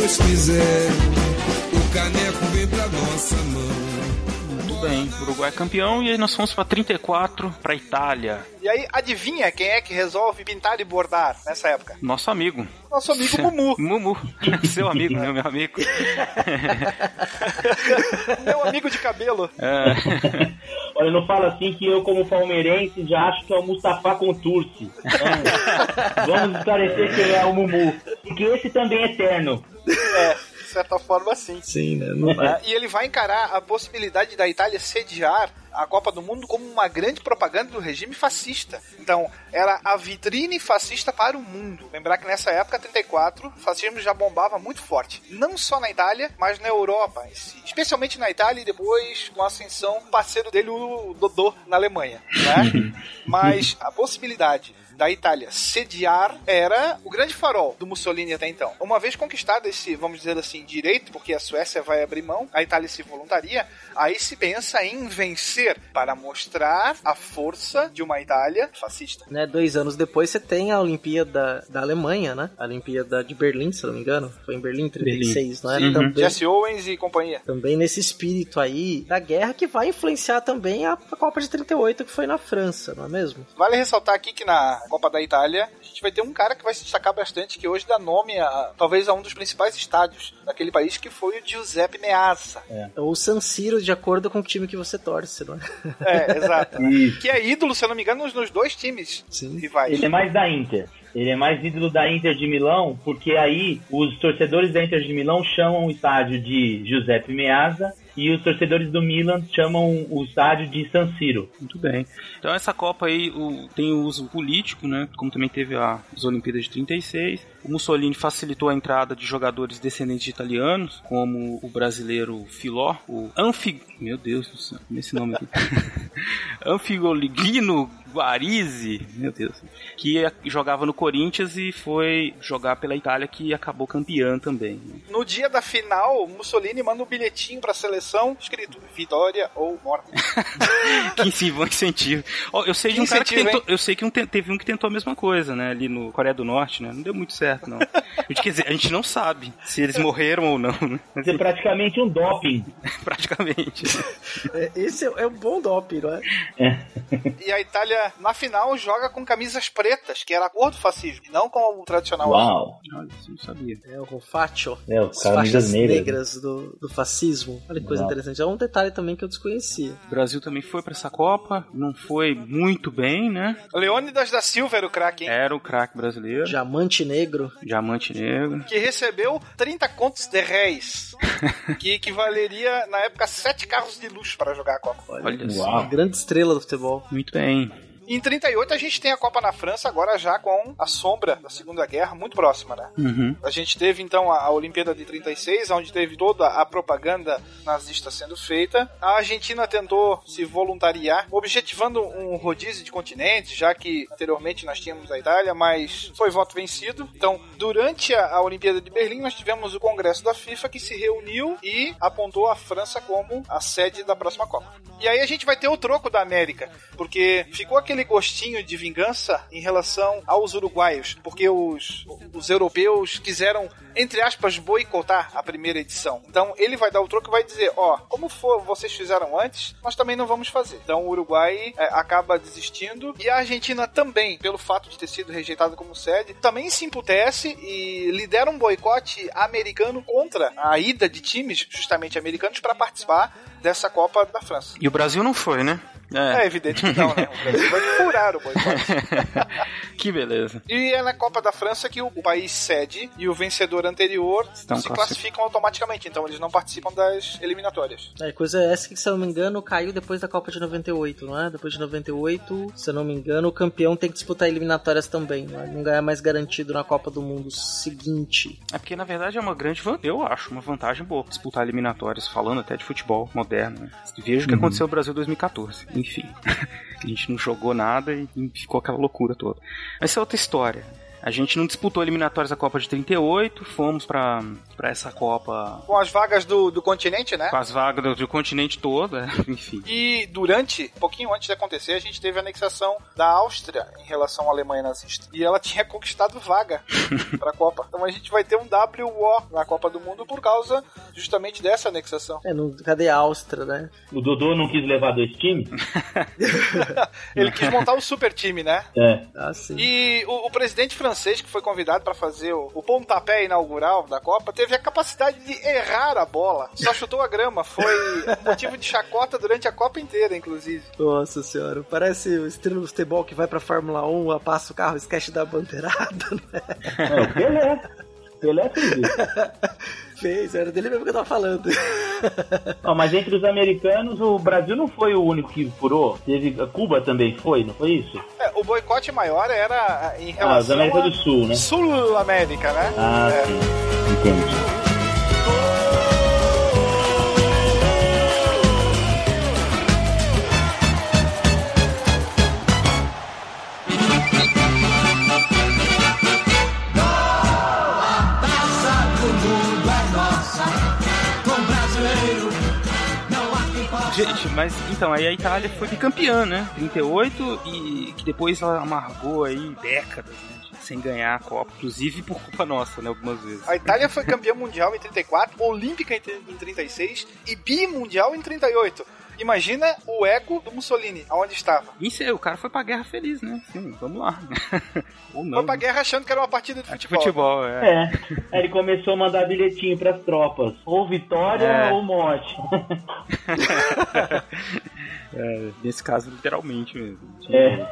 Se Deus quiser, o caneco vem pra nossa mão. Muito bem, o Uruguai é campeão e aí nós fomos pra 34, pra Itália. E aí, adivinha quem é que resolve pintar e bordar nessa época? Nosso amigo. Nosso amigo <laughs> Mumu. Mumu. <laughs> Seu amigo, né, meu amigo. <laughs> Meu amigo de cabelo. É. Olha, não fala assim que eu, como palmeirense, já acho que é o Mustafa Contursi. Então, vamos esclarecer quem é o Mumu. Porque esse também é eterno. É, certa forma, sim. Sim, né? Não- É, e ele vai encarar a possibilidade da Itália sediar a Copa do Mundo como uma grande propaganda do regime fascista. Então, era a vitrine fascista para o mundo. Lembrar que nessa época, 34, o fascismo já bombava muito forte. Não só na Itália, mas na Europa. Especialmente na Itália e depois com a ascensão parceiro dele, o Dodô, na Alemanha. Né? <laughs> mas a possibilidade da Itália sediar era o grande farol do Mussolini até então. Uma vez conquistado esse, vamos dizer assim, direito, porque a Suécia vai abrir mão, a Itália se voluntaria, aí se pensa em vencer para mostrar a força de uma Itália fascista. Né, dois anos depois você tem a Olimpíada da Alemanha, né? A Olimpíada de Berlim, se não me engano. Foi em Berlim, 36, não era? Sim. Também, Jesse Owens e companhia. também nesse espírito aí da guerra que vai influenciar também a, a Copa de 38 que foi na França, não é mesmo? Vale ressaltar aqui que na Copa da Itália a gente vai ter um cara que vai se destacar bastante, que hoje dá nome a talvez a um dos principais estádios daquele país, que foi o Giuseppe Meazza. Ou o San Siro, de acordo com o time que você torce, não é? É, exato. <laughs> Isso. que é ídolo, se eu não me engano, nos, nos dois times Sim. rivais. Ele é mais da Inter. Ele é mais ídolo da Inter de Milão, porque aí os torcedores da Inter de Milão chamam o estádio de Giuseppe Meazza e os torcedores do Milan chamam o estádio de San Siro. Muito bem. Então essa Copa aí o- tem o uso político, né? Como também teve a- as Olimpíadas de 36. O Mussolini facilitou a entrada de jogadores descendentes de italianos, como o brasileiro Filó, o Anfig... Meu Deus do céu, como é esse nome aqui? <laughs> Anfigoligino Guarizzi, meu Deus, que eh, jogava no Corinthians e foi jogar pela Itália, que acabou campeã também. No dia da final, Mussolini manda um bilhetinho pra seleção escrito Vitória ou Morte. <laughs> que sim, bom incentivo. Eu sei de Que um cara que tentou, eu sei que um te- teve um que tentou a mesma coisa, né, ali no Coreia do Norte, né? Não deu muito certo, não. A gente, quer dizer, a gente não sabe se eles morreram ou não, né? Mas, é praticamente um doping. <laughs> praticamente. É, Esse é, é um bom doping, não é? E a Itália, na final, joga com camisas pretas, que era a cor do fascismo, e não com o tradicional azul. Uau. Olha, isso eu não sabia. É o Facho. É, o As camisas negras. negras do, do fascismo. Olha que coisa Uau. interessante. É um detalhe também que eu desconhecia. O Brasil também foi pra essa Copa, não foi muito bem, né? Leônidas da Silva era o craque, hein? Era o craque brasileiro, Diamante negro. diamante negro. Que recebeu 30 contos de réis, <laughs> que equivaleria, na época, 7 carros de luxo para jogar a Copa. Olha só. Uau. Grande estrela do futebol. Muito bem. Em 38 a gente tem a Copa na França, agora já com a sombra da Segunda Guerra muito próxima, né? Uhum. A gente teve então a, a Olimpíada de 36, onde teve toda a propaganda nazista sendo feita. A Argentina tentou se voluntariar, objetivando um rodízio de continentes, já que anteriormente nós tínhamos a Itália, mas foi voto vencido. Então, durante a, a Olimpíada de Berlim, nós tivemos o Congresso da FIFA que se reuniu e apontou a França como a sede da próxima Copa. E aí a gente vai ter o troco da América, porque ficou aquele gostinho de vingança em relação aos uruguaios, porque os, os europeus quiseram, entre aspas, boicotar a primeira edição. Então ele vai dar o troco e vai dizer: ó, como for, vocês fizeram antes, nós também não vamos fazer. Então o Uruguai é, acaba desistindo e a Argentina também, pelo fato de ter sido rejeitada como sede, também se emputece e lidera um boicote americano contra a ida de times, justamente americanos, para participar dessa Copa da França. E o Brasil não foi, né? É evidente que não, né? O Brasil vai furar o boicote. <laughs> que beleza. E é na Copa da França que o país cede e o vencedor anterior Estão se classificam automaticamente, então eles não participam das eliminatórias. É, coisa essa que, se eu não me engano, caiu depois da Copa de 98, não é? Depois de 98, se eu não me engano, o campeão tem que disputar eliminatórias também, não, é? não ganha mais garantido na Copa do Mundo seguinte. É porque, na verdade, é uma grande vantagem, eu acho, uma vantagem boa disputar eliminatórias, falando até de futebol moderno. Né? Veja o que aconteceu no Brasil em 2014. Enfim, <laughs> a gente não jogou nada e ficou aquela loucura toda. Mas Essa é outra história. A gente não disputou eliminatórias da Copa de 38, fomos pra, pra essa Copa Com as vagas do, do continente, né? com as vagas do, do continente todo, é, <laughs> enfim. E durante, um pouquinho antes de acontecer, a gente teve a anexação da Áustria em relação à Alemanha nazista. E ela <laughs> tinha conquistado vaga <laughs> para a Copa. Então a gente vai ter um WO na Copa do Mundo por causa justamente dessa anexação. É, no, cadê a Áustria, né? O Dodô não quis levar dois times? Ele quis montar o super time, né? É. Ah, sim. E o, o presidente francês, que foi convidado para fazer o, o pontapé inaugural da Copa, teve a capacidade de errar a bola. Só chutou a grama. Foi motivo de chacota durante a Copa inteira, inclusive. Nossa senhora, parece o estrela do futebol que vai pra Fórmula 1, passa o carro, esquece da bandeirada, <laughs> não é? É, o Pelé. Pelé fez isso. Fez, era dele mesmo que eu tava falando. Não, mas entre os americanos, o Brasil não foi o único que furou. Teve, a Cuba também foi, não foi isso? É, o boicote maior era em Ah, os relação América a do Sul, né? Sul-América, né? Ah, É. sim. Entendi. Mas então, aí a Itália foi bicampeã, né? 38 e que depois ela amargou aí décadas, né? Sem ganhar a Copa, inclusive por culpa nossa, né? Algumas vezes. A Itália foi campeã mundial em 34, olímpica em 36 e bimundial em 38. Imagina o ego do Mussolini, aonde estava. Isso aí, o cara foi pra guerra feliz, né? Sim, vamos lá. <laughs> Ou não. Foi pra guerra achando que era uma partida de futebol. Futebol, é. É. Aí ele começou a mandar bilhetinho pras tropas. Ou vitória É. ou morte. <laughs> É, nesse caso, literalmente mesmo. É.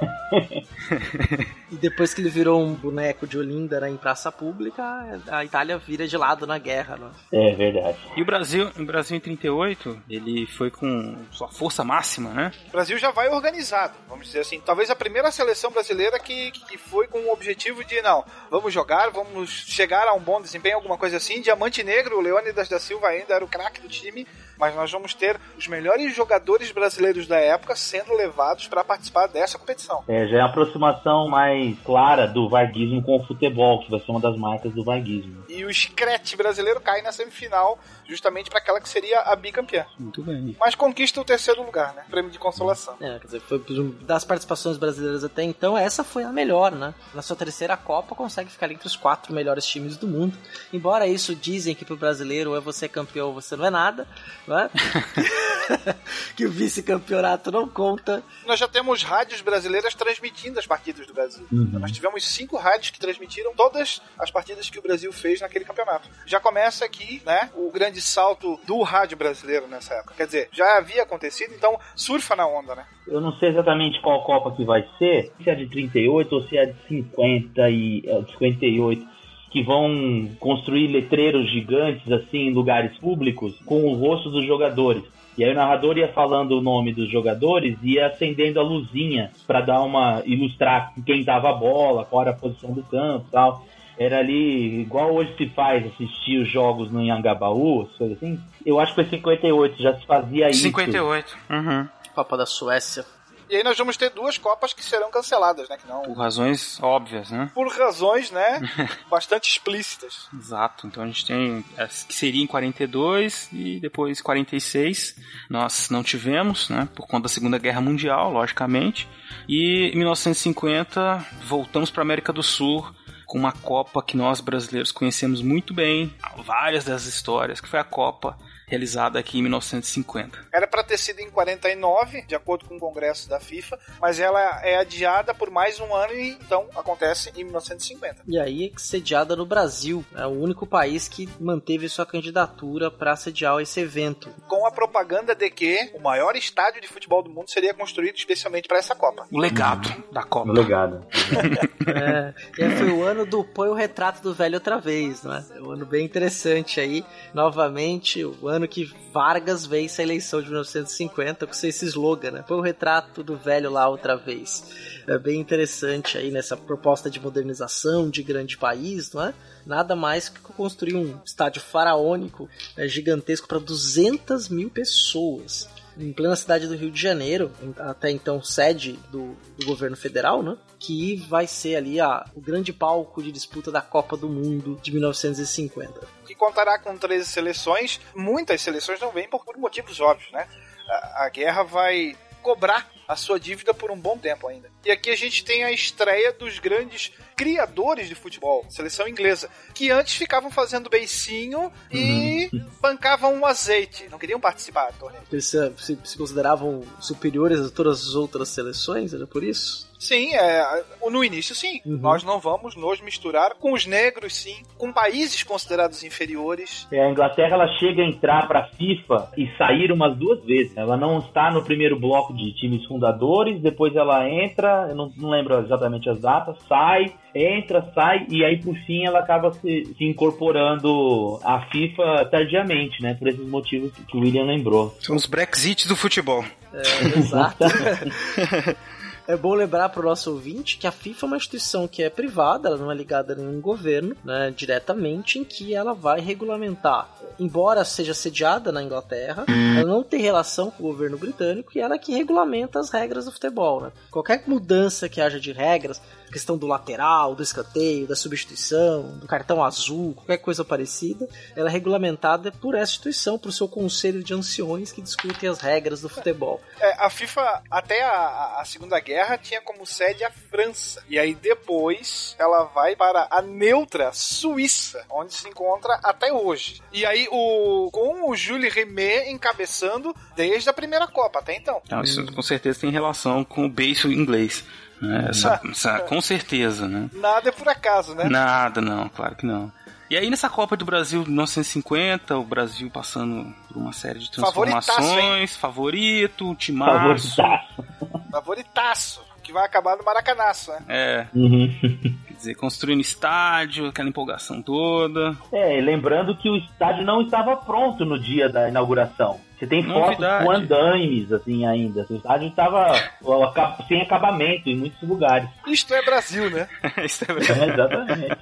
<laughs> E depois que ele virou um boneco de Olinda né, em praça pública, a Itália vira de lado na guerra, né? É verdade. E o Brasil, o Brasil em 38, ele foi com sua força máxima, né? O Brasil já vai organizado, vamos dizer assim. Talvez a primeira seleção brasileira que, que foi com o objetivo de, não, vamos jogar, vamos chegar a um bom desempenho, alguma coisa assim. Diamante Negro, o Leônidas da Silva ainda era o craque do time, mas nós vamos ter os melhores jogadores brasileiros da época sendo levados para participar dessa competição. É, já é a aproximação mais clara do varguismo com o futebol, que vai ser uma das marcas do varguismo. E o Screte brasileiro cai na semifinal, justamente para aquela que seria a bicampeã. Muito bem. Mas conquista o terceiro lugar, né? Prêmio de consolação. É, quer dizer, foi das participações brasileiras até então, essa foi a melhor, né? Na sua terceira Copa, consegue ficar entre os quatro melhores times do mundo. Embora isso dizem que pro brasileiro ou é você campeão ou você não é nada, né? <laughs> que o vice-campeonato não conta. Nós já temos rádios brasileiras transmitindo as partidas do Brasil. Uhum. Nós tivemos cinco rádios que transmitiram todas as partidas que o Brasil fez naquele campeonato. Já começa aqui, né, o grande salto do rádio brasileiro nessa época. Quer dizer, já havia acontecido, então surfa na onda, né? Eu não sei exatamente qual Copa que vai ser, se é de 38 ou se é de 50 e é, de 58, que vão construir letreiros gigantes assim em lugares públicos com o rosto dos jogadores. E aí o narrador ia falando o nome dos jogadores e ia acendendo a luzinha para dar uma ilustrar quem dava a bola, qual era a posição do campo, tal. Era ali igual hoje se faz assistir os jogos no Anhangabaú, as coisas assim. Eu acho que foi 58, já se fazia isso. 58. Uhum. Copa da Suécia. E aí nós vamos ter duas Copas que serão canceladas, né? Que não, Por razões óbvias, né? por razões, né, <laughs> bastante explícitas. Exato. Então a gente tem as que seria em 42 e depois 46. Nós não tivemos, né? Por conta da Segunda Guerra Mundial, logicamente. E em 1950 voltamos para América do Sul com uma Copa que nós brasileiros conhecemos muito bem, várias das histórias, que foi a Copa realizada aqui em 1950. Era para ter sido em 49, de acordo com o Congresso da FIFA, mas ela é adiada por mais um ano e então acontece em 1950. E aí, sediada no Brasil. É o único país que manteve sua candidatura para sediar esse evento. Com a propaganda de que o maior estádio de futebol do mundo seria construído especialmente para essa Copa. O legado da Copa. No legado. <laughs> É, e aí foi o ano do Põe o Retrato do Velho outra vez, né? É um ano bem interessante aí. Novamente, o ano que Vargas vence a eleição de 1950 com esse slogan, né? Põe o retrato do velho lá outra vez. É bem interessante aí nessa proposta de modernização de grande país, não é? Nada mais que construir um estádio faraônico né, gigantesco para 200 mil pessoas em plena cidade do Rio de Janeiro, até então sede do, do governo federal, né? Que vai ser ali a, o grande palco de disputa da Copa do Mundo de 1950. Que contará com 13 seleções. Muitas seleções não vêm por, motivos óbvios, né? A, a guerra vai cobrar a sua dívida por um bom tempo ainda. E aqui a gente tem a estreia dos grandes criadores de futebol, seleção inglesa, que antes ficavam fazendo beicinho e bancavam um azeite, não queriam participar do torneio. Eles se, se- se consideravam superiores a todas as outras seleções, era por isso? Sim, é, no início sim. Uhum. Nós não vamos nos misturar com os negros, sim, com países considerados inferiores. É, a Inglaterra ela chega a entrar para a FIFA e sair umas duas vezes. Ela não está no primeiro bloco de times fundadores, depois ela entra, eu não, não lembro exatamente as datas, sai, entra, sai e aí por fim ela acaba se, se incorporando à FIFA tardiamente, né? Por esses motivos que o William lembrou. São os Brexit do futebol. É, exato. <laughs> É bom lembrar para o nosso ouvinte que a FIFA é uma instituição que é privada, ela não é ligada a nenhum governo, né, diretamente, em que ela vai regulamentar embora seja sediada na Inglaterra, ela não tem relação com o governo britânico e ela é que regulamenta as regras do futebol. Né? Qualquer mudança que haja de regras, questão do lateral, do escanteio, da substituição, do cartão azul, qualquer coisa parecida, ela é regulamentada por essa instituição, por seu conselho de anciões que discutem as regras do futebol. É, a FIFA, até a, a, Segunda Guerra, tinha como sede a França. E aí depois ela vai para a neutra Suíça, onde se encontra até hoje. E aí o com o Jules Rimet encabeçando desde a primeira Copa até então. Não, isso com certeza tem relação com o beijo inglês. Né? Essa, essa, com certeza, né? Nada é por acaso, né? Nada, não, claro que não. E aí nessa Copa do Brasil de 1950, o Brasil passando por uma série de transformações, favorito, timaço. Favoritaço. Favoritaço que vai acabar no Maracanaço, né? É. Uhum. Quer dizer, construindo estádio, aquela empolgação toda. É, lembrando que o estádio não estava pronto no dia da inauguração. Você tem fotos com andaimes, assim, ainda. O estádio estava sem acabamento em muitos lugares. Isto é Brasil, né? <laughs> Isto é Brasil. É, exatamente.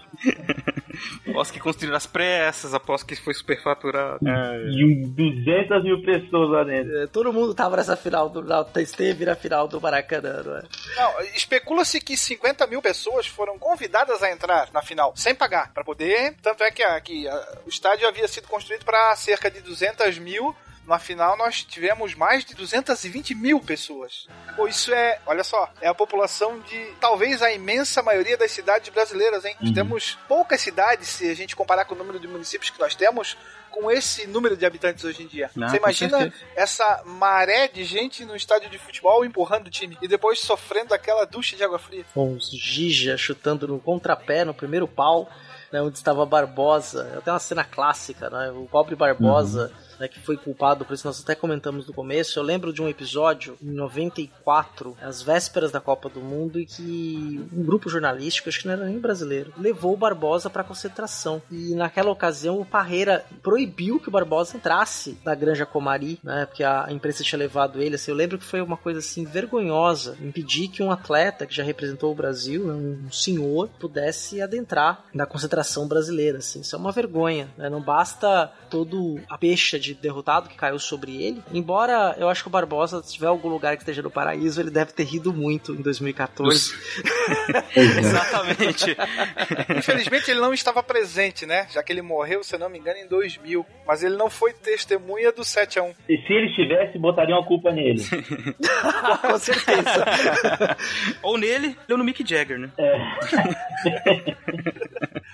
após que construíram as pressas, após que foi superfaturado. É. E 200 mil pessoas lá dentro. É, todo mundo tava nessa final do. Esteve na final do Maracanã, não é? Não, especula-se que 50 mil pessoas foram convidadas a entrar na final, sem pagar, para poder. Tanto é que, que a, o estádio havia sido construído para cerca de 200 mil na final nós tivemos mais de 220 mil pessoas. Pô, isso é, olha só, é a população de talvez a imensa maioria das cidades brasileiras, hein? Uhum. Temos poucas cidades, se a gente comparar com o número de municípios que nós temos, com esse número de habitantes hoje em dia. Não, Você imagina essa maré de gente no estádio de futebol empurrando o time e depois sofrendo aquela ducha de água fria. Com os Gija chutando no contrapé, no primeiro pau, né, onde estava Barbosa. Até uma cena clássica, né? O pobre Barbosa. Uhum né, que foi culpado por isso, nós até comentamos no começo. Eu lembro de um episódio em 94, às vésperas da Copa do Mundo, e que um grupo jornalístico, acho que não era nem brasileiro, levou o Barbosa para concentração. E naquela ocasião o Parreira proibiu que o Barbosa entrasse na Granja Comari, né, porque a imprensa tinha levado ele. Assim, eu lembro que foi uma coisa assim vergonhosa impedir que um atleta que já representou o Brasil, né, um senhor, pudesse adentrar na concentração brasileira. Assim. Isso é uma vergonha. Né? Não basta todo a peixe de de derrotado que caiu sobre ele. Embora eu acho que o Barbosa, se tiver algum lugar que esteja no paraíso, ele deve ter rido muito em 2014. <laughs> <laughs> Exatamente. Infelizmente ele não estava presente, né? Já que ele morreu, se não me engano, em 2000. Mas ele não foi testemunha do 7 a 1 E se ele estivesse, botariam a culpa nele. <laughs> Com certeza. ou nele, ou no Mick Jagger, né? É.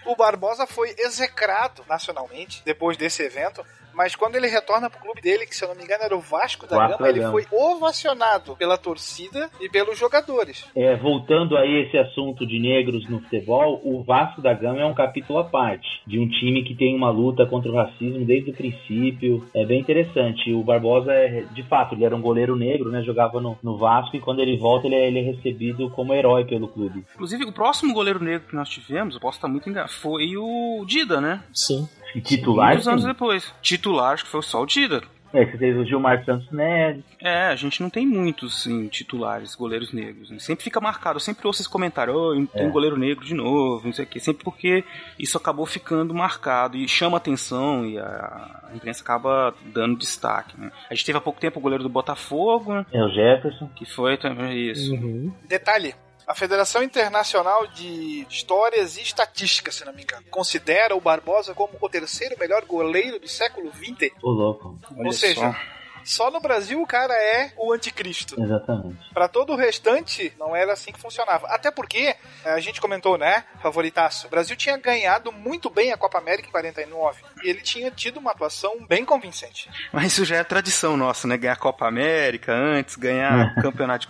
o Barbosa foi execrado nacionalmente depois desse evento mas quando ele retorna pro clube dele, que se eu não me engano era o Vasco da Gama, ele foi ovacionado pela torcida e pelos jogadores. É, voltando aí esse assunto de negros no futebol, o Vasco da Gama é um capítulo à parte, de um time que tem uma luta contra o racismo desde o princípio. É bem interessante. O Barbosa é, de fato, ele era um goleiro negro, né? Jogava no, no Vasco e quando ele volta, ele é, ele é recebido como herói pelo clube. Inclusive, o próximo goleiro negro que nós tivemos, eu posso estar muito enganado, foi o Dida, né? Sim. Titular? Muitos anos depois. Titular, acho que foi só o Dídaro. É, você teve o Gilmar Santos Neves. É, a gente não tem muitos sim, titulares, goleiros negros. Né? Sempre fica marcado, eu sempre ouço esse comentário, oh, tem é. um goleiro negro de novo, não sei o quê. Sempre porque isso acabou ficando marcado e chama atenção e a, a imprensa acaba dando destaque. Né? A gente teve há pouco tempo o goleiro do Botafogo, né? É o Jefferson. Que foi também isso. Uhum. Detalhe, a Federação Internacional de Histórias e Estatística, se não me engano, considera o Barbosa como o terceiro melhor goleiro do século XX. Ô, louco. Ou seja, só. Só no Brasil o cara é o anticristo. Exatamente. Para todo o restante, não era assim que funcionava. Até porque, eh, a gente comentou, né, favoritaço, o Brasil tinha ganhado muito bem a Copa América em 49. E ele tinha tido uma atuação bem convincente. Mas isso já é tradição nossa, né? Ganhar a Copa América antes, ganhar o campeonato,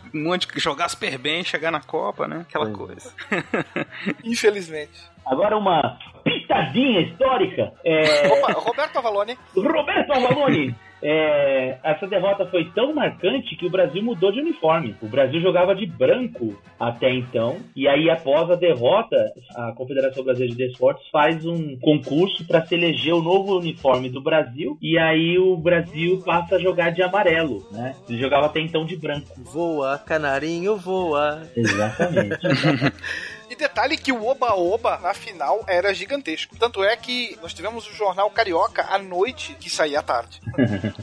jogar super bem, chegar na Copa, né? Aquela coisa. <laughs> Infelizmente. Agora uma pitadinha histórica. É... Opa, Roberto Avalone. Roberto Avalone. É, essa derrota foi tão marcante que o Brasil mudou de uniforme. O Brasil jogava de branco até então, e aí após a derrota, a Confederação Brasileira de Desportos faz um concurso para se eleger o novo uniforme do Brasil, e aí o Brasil passa a jogar de amarelo, né? Ele jogava até então de branco. Voa, canarinho, voa. Exatamente. <laughs> E detalhe que o Oba-Oba na final era gigantesco. Tanto é que nós tivemos o jornal Carioca à noite, que saía à tarde.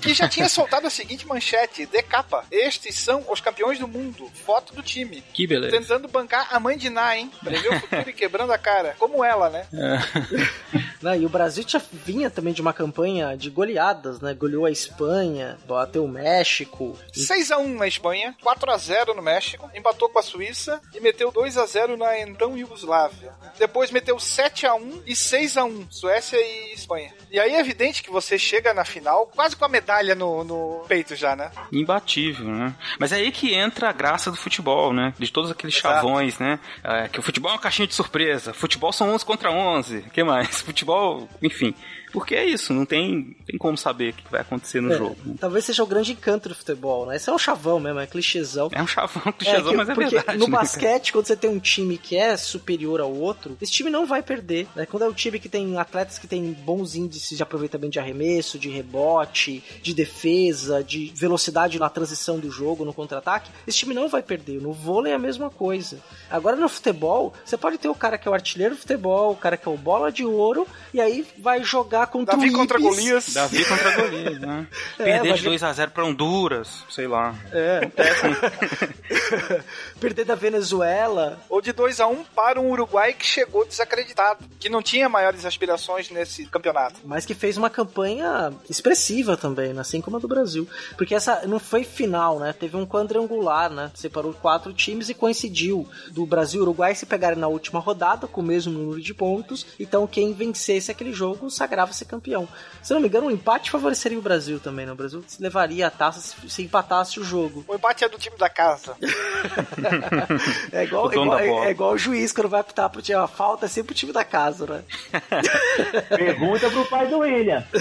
que <laughs> já tinha soltado a seguinte manchete: de capa. Estes são os campeões do mundo. Foto do time. Que beleza. Tentando bancar a mãe de Ná, hein? Prever o futuro e quebrando a cara. Como ela, né? <laughs> Não, e o Brasil já vinha também de uma campanha de goleadas, né? Goleou a Espanha, bateu o México. 6x1 na Espanha, 4x0 no México, empatou com a Suíça e meteu 2x0 na então Iugoslávia. Depois meteu 7x1 e 6x1, Suécia e Espanha. E aí é evidente que você chega na final quase com a medalha no, no peito já, né? Imbatível, né? Mas é aí que entra a graça do futebol, né? De todos aqueles Exato. chavões, né? É, que o futebol é uma caixinha de surpresa. Futebol são 11 contra 11. O que mais? <laughs> Futebol, enfim. Porque é isso, não tem, tem como saber o que vai acontecer no É, jogo. Talvez seja o grande encanto do futebol, né? Esse é um chavão mesmo, é clichêzão. É um chavão, <laughs> clichêzão, que- mas é porque verdade. no né? basquete, quando você tem um time que é superior ao outro, esse time não vai perder. Né? Quando é um time que tem atletas que tem bons índices de aproveitamento de arremesso, de rebote, de defesa, de velocidade na transição do jogo, no contra-ataque, esse time não vai perder. No vôlei é a mesma coisa. Agora no futebol, você pode ter o cara que é o artilheiro do futebol, o cara que é o bola de ouro, e aí vai jogar contra Davi o contra Ibis. Golias. Davi contra Golias, né? <laughs> É, Perder de 2x0 pra Honduras, sei lá. É. <laughs> Perder da Venezuela. Ou de 2x1 para um Uruguai que chegou desacreditado, que não tinha maiores aspirações nesse campeonato. mas que fez uma campanha expressiva também, né? assim como a do Brasil. Porque essa não foi final, né? Teve um quadrangular, né? Separou quatro times e coincidiu do Brasil e Uruguai se pegarem na última rodada com o mesmo número de pontos. Então quem vencesse aquele jogo sagrava-se campeão. Se não me engano, o empate favoreceria o Brasil também, né? O Brasil levaria a taça se, se empatasse o jogo. O empate é do time da casa. <laughs> É igual, igual- é, é igual o juiz quando vai apitar pro time. A falta é sempre o time da casa, né? <laughs> Pergunta pro pai do William. <laughs>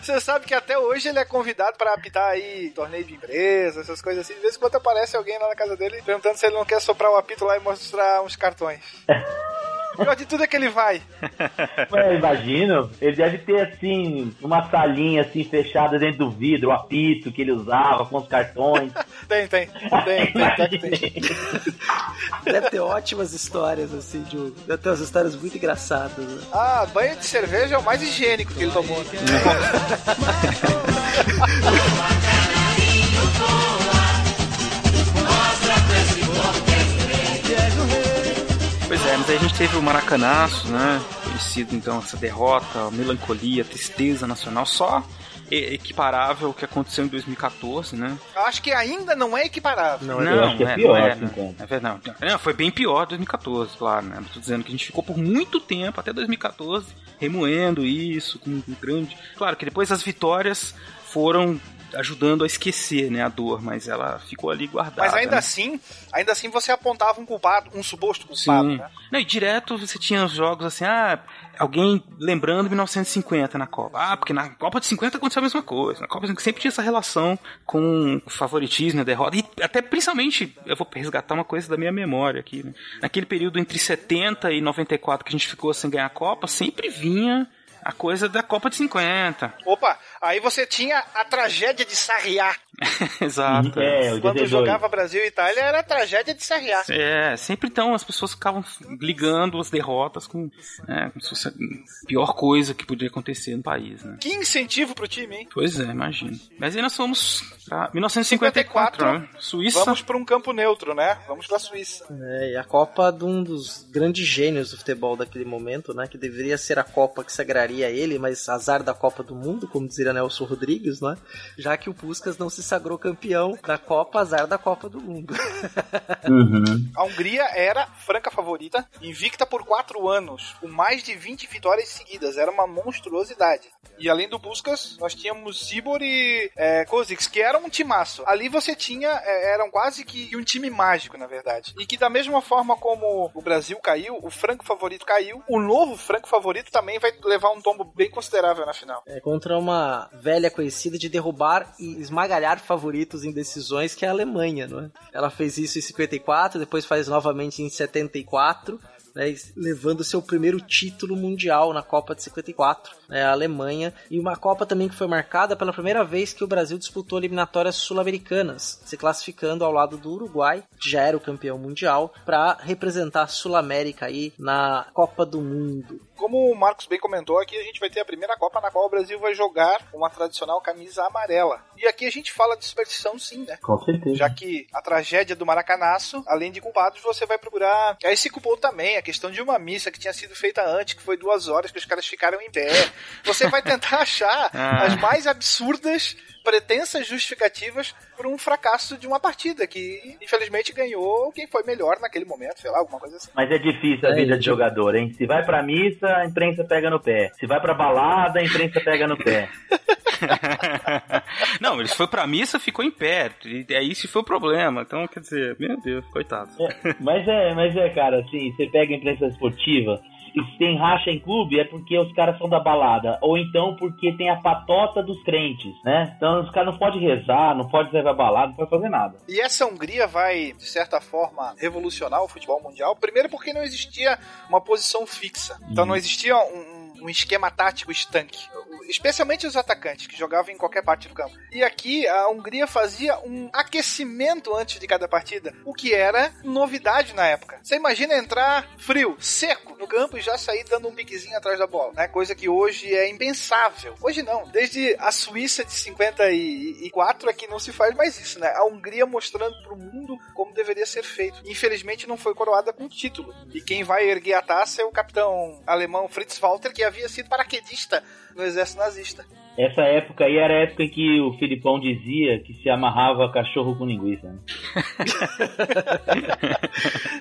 Você sabe que até hoje ele é convidado para apitar aí torneio de empresa, essas coisas assim. De vez em quando aparece alguém lá na casa dele perguntando se ele não quer soprar o apito lá e mostrar uns cartões. Pior de tudo é que ele vai. <laughs> Eu imagino, ele deve ter assim, uma salinha assim fechada dentro do vidro, o apito que ele usava com os cartões. Tem, <laughs> tem. Tem, tem, tem, tem. Deve ter ótimas histórias, assim, de Deve ter umas histórias muito engraçadas. Né? Ah, banho de cerveja é o mais higiênico que ele tomou. né? <laughs> Pois é, mas aí a gente teve o Maracanaço, né? Conhecido então essa derrota, a melancolia, a tristeza nacional, só equiparável ao que aconteceu em 2014, né? Eu acho que ainda não é equiparável. Não, eu acho que é pior, não é, assim, então. É verdade. Não, foi bem pior 2014, claro, né? Não tô dizendo que a gente ficou por muito tempo, até 2014, remoendo isso, com um grande. Claro que depois as vitórias foram ajudando a esquecer, né, a dor, mas ela ficou ali guardada. Mas ainda né? assim, ainda assim você apontava um culpado, um suposto culpado, Sim. né? Não, e direto você tinha os jogos assim, ah, alguém lembrando 1950 na Copa. Ah, porque na Copa de 50 aconteceu a mesma coisa. Na Copa de 50 sempre tinha essa relação com o favoritismo, a derrota. E até principalmente, eu vou resgatar uma coisa da minha memória aqui. Né? Naquele período entre 70 e 94 que a gente ficou sem ganhar a Copa, sempre vinha a coisa da Copa de 50. Opa, aí você tinha a tragédia de Sarriá. <laughs> Exato. É, o Quando 82. jogava Brasil e Itália era a tragédia de Sarriá. É, sempre então as pessoas ficavam ligando as derrotas com, né, como se fosse a pior coisa que podia acontecer no país, né? Que incentivo pro time, hein? Pois é, imagino. Mas aí nós fomos pra 1954, né? Suíça. Vamos para um campo neutro, né? Vamos pra Suíça. É, e a Copa de um dos grandes gênios do futebol daquele momento, né? Que deveria ser a Copa que sagraria ele, mas azar da Copa do Mundo, como diria Nelson Rodrigues, né? Já que o Puskas não se sagrou campeão da Copa, azar da Copa do Mundo. <laughs> Uhum. A Hungria era franca favorita, invicta por quatro anos, com mais de 20 vitórias seguidas. Era uma monstruosidade. E além do Puskas, nós tínhamos Sibor e é, que eram um timaço. Ali você tinha, é, eram quase que um time mágico, na verdade. E que da mesma forma como o Brasil caiu, o franco favorito caiu, o novo franco favorito também vai levar um tombo bem considerável na final. É contra uma velha conhecida de derrubar e esmagalhar favoritos em decisões, que é a Alemanha, não é? Ela fez isso em 54, depois faz novamente em 74. né, levando seu primeiro título mundial na Copa de 54, né, a Alemanha, e uma Copa também que foi marcada pela primeira vez que o Brasil disputou eliminatórias sul-americanas, se classificando ao lado do Uruguai, que já era o campeão mundial, para representar a Sul-América aí na Copa do Mundo. Como o Marcos bem comentou, aqui a gente vai ter a primeira Copa na qual o Brasil vai jogar uma tradicional camisa amarela. E aqui a gente fala de superstição sim, né? Com certeza. Já que a tragédia do Maracanaço, além de culpados, você vai procurar. Aí se culpou também a questão de uma missa que tinha sido feita antes, que foi duas horas, que os caras ficaram em pé. Você vai tentar <laughs> achar Ah. as mais absurdas, pretensas justificativas por um fracasso de uma partida que, infelizmente, ganhou quem foi melhor naquele momento, sei lá, alguma coisa assim. Mas é difícil a É, vida de jogador, hein? Se vai pra missa, a imprensa pega no pé. Se vai pra balada, a imprensa pega no pé. <laughs> Não, eles foi pra missa, ficou em pé. E aí esse foi o problema. Então, quer dizer, meu Deus, coitado. Mas é, mas é, cara, assim, você pega a imprensa esportiva e se tem racha em clube é porque os caras são da balada, ou então porque tem a patota dos crentes, né? Então os caras não podem rezar, não podem levar balada, não pode fazer nada. E essa Hungria vai, de certa forma, revolucionar o futebol mundial. Primeiro porque não existia uma posição fixa. Então não existia um, um esquema tático estanque. Especialmente os atacantes, que jogavam em qualquer parte do campo. E aqui a Hungria fazia um aquecimento antes de cada partida, o que era novidade na época. Você imagina entrar frio, seco no campo e já sair dando um piquezinho atrás da bola, né? Coisa que hoje é impensável. Hoje não. Desde a Suíça de 54 é que não se faz mais isso, né? A Hungria mostrando pro mundo como deveria ser feito. Infelizmente não foi coroada com título. E quem vai erguer a taça é o capitão alemão Fritz Walter, que havia sido paraquedista no exército nazista. Essa época aí era a época em que o Filipão dizia que se amarrava cachorro com linguiça. Né? <laughs>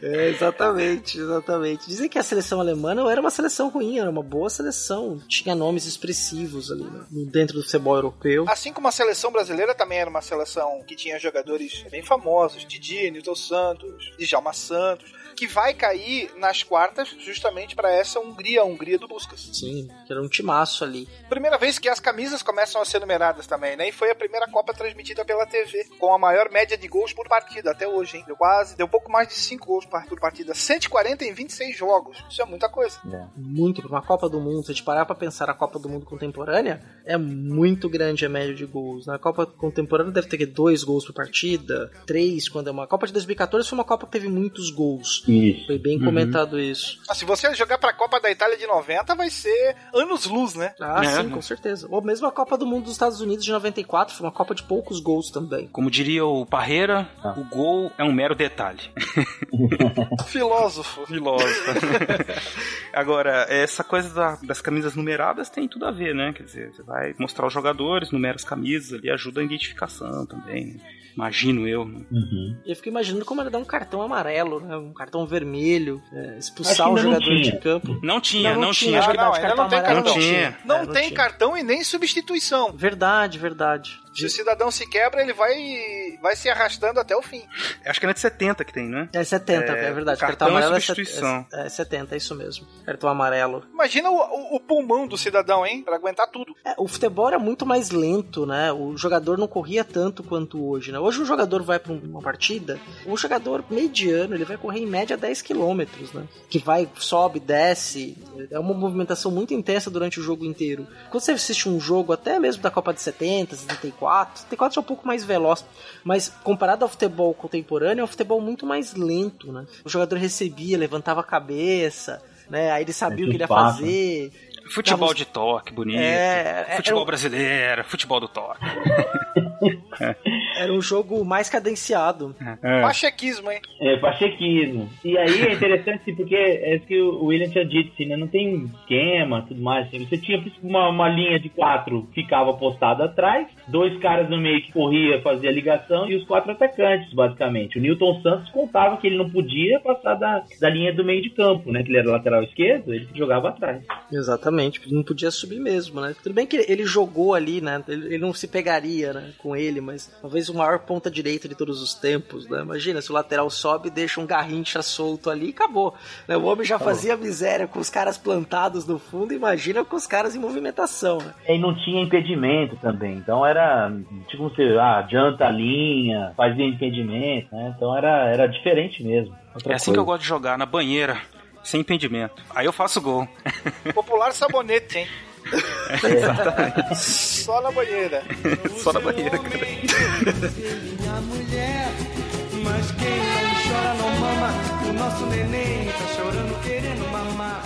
É, exatamente, exatamente. Dizem que a seleção alemã não era uma seleção ruim, era uma boa seleção. Tinha nomes expressivos ali né, dentro do futebol europeu. Assim como a seleção brasileira também era uma seleção que tinha jogadores bem famosos, Didi, Nilton Santos, Djalma Santos, que vai cair nas quartas justamente para essa Hungria, a Hungria do Puskas. Sim, que era um timaço ali. Primeira vez que as camisas começam a ser numeradas também, né? E foi a primeira Copa transmitida pela TV, com a maior média de gols por partida até hoje, hein? Deu quase, deu pouco mais de 5 gols por partida. 140 em 26 jogos. Isso é muita coisa. Muito, pra uma Copa do Mundo, se a gente parar pra pensar a Copa do Mundo contemporânea, é muito grande a média de gols. Na Copa contemporânea deve ter dois gols por partida, três quando é uma. A Copa de 2014 foi uma Copa que teve muitos gols. Isso. Foi bem comentado isso. Ah, se você jogar pra Copa da Itália de 90, vai ser anos-luz, né? Ah, É, sim, né? com certeza. Ou mesmo a Copa do Mundo dos Estados Unidos de 94 foi uma Copa de poucos gols também. Como diria o Parreira, Ah. o gol é um mero detalhe. <laughs> Filósofo. Filósofo. <laughs> Agora, essa coisa da- das camisas numeradas tem tudo a ver, né? Quer dizer, você vai mostrar os jogadores, numera as camisas ali, ajuda a identificação também. né? Imagino eu. né? Uhum. Eu fico imaginando como era dar um cartão amarelo, né? um cartão vermelho, é, expulsar que o não jogador de campo. Não tinha, Não, não, não tinha. tinha, Acho Ah, que não, ainda não cartão tem amarelo cartão. não tinha. Não não tem tinha. cartão e nem substituição. Verdade, verdade. Se o cidadão se quebra, ele vai, vai se arrastando até o fim. Acho que é na de 70 que tem, né? É 70, É, é, verdade. cartão e amarelo é substituição. É, é 70, é isso mesmo. Cartão amarelo. Imagina o, o- o pulmão do cidadão, hein? Pra aguentar tudo. É, o futebol era muito mais lento, né? O jogador não corria tanto quanto hoje, né? Hoje o jogador vai pra uma partida, um jogador mediano, ele vai correr em média 10 km, né? Que vai, sobe, desce. É uma movimentação muito intensa durante o jogo inteiro. Quando você assiste um jogo, até mesmo da Copa de 70, 74, 74 já é um pouco mais veloz, mas comparado ao futebol contemporâneo, é um futebol muito mais lento, né? O jogador recebia, levantava a cabeça, né? Aí ele sabia o que ele ia Passo. fazer. Futebol Tava- de toque, bonito. É, é, futebol era um- brasileiro, futebol do toque. <laughs> Era um jogo mais cadenciado. É. Pachequismo, hein? É, pachequismo. E aí é interessante porque é isso que o William tinha dito, assim, né? Não tem esquema tudo mais. Assim. Você tinha uma, uma linha de quatro que ficava postada atrás, dois caras no meio que corria, fazia ligação, e os quatro atacantes, basicamente. O Newton Santos contava que ele não podia passar da, da linha do meio de campo, né? Que ele era lateral esquerdo, ele jogava atrás. Exatamente, não podia subir mesmo, né? Tudo bem que ele jogou ali, né? Ele, ele não se pegaria, né, com ele, mas talvez o maior ponta direita de todos os tempos, né? Imagina se o lateral sobe, deixa um garrincha solto ali e acabou. né? O homem já fazia miséria com os caras plantados no fundo, imagina com os caras em movimentação, né? E não tinha impedimento também. Então era, tipo, você ah, adianta a linha, fazia impedimento, né? Então era, era diferente mesmo. Outra É assim que eu coisa. gosto de jogar, na banheira. sem impedimento. Aí eu faço gol. <laughs> Popular sabonete, hein? Exatamente. Só na banheira. Só na banheira, cara. Minha mulher, mas quem não chora não mama. O nosso neném tá chorando querendo mamar.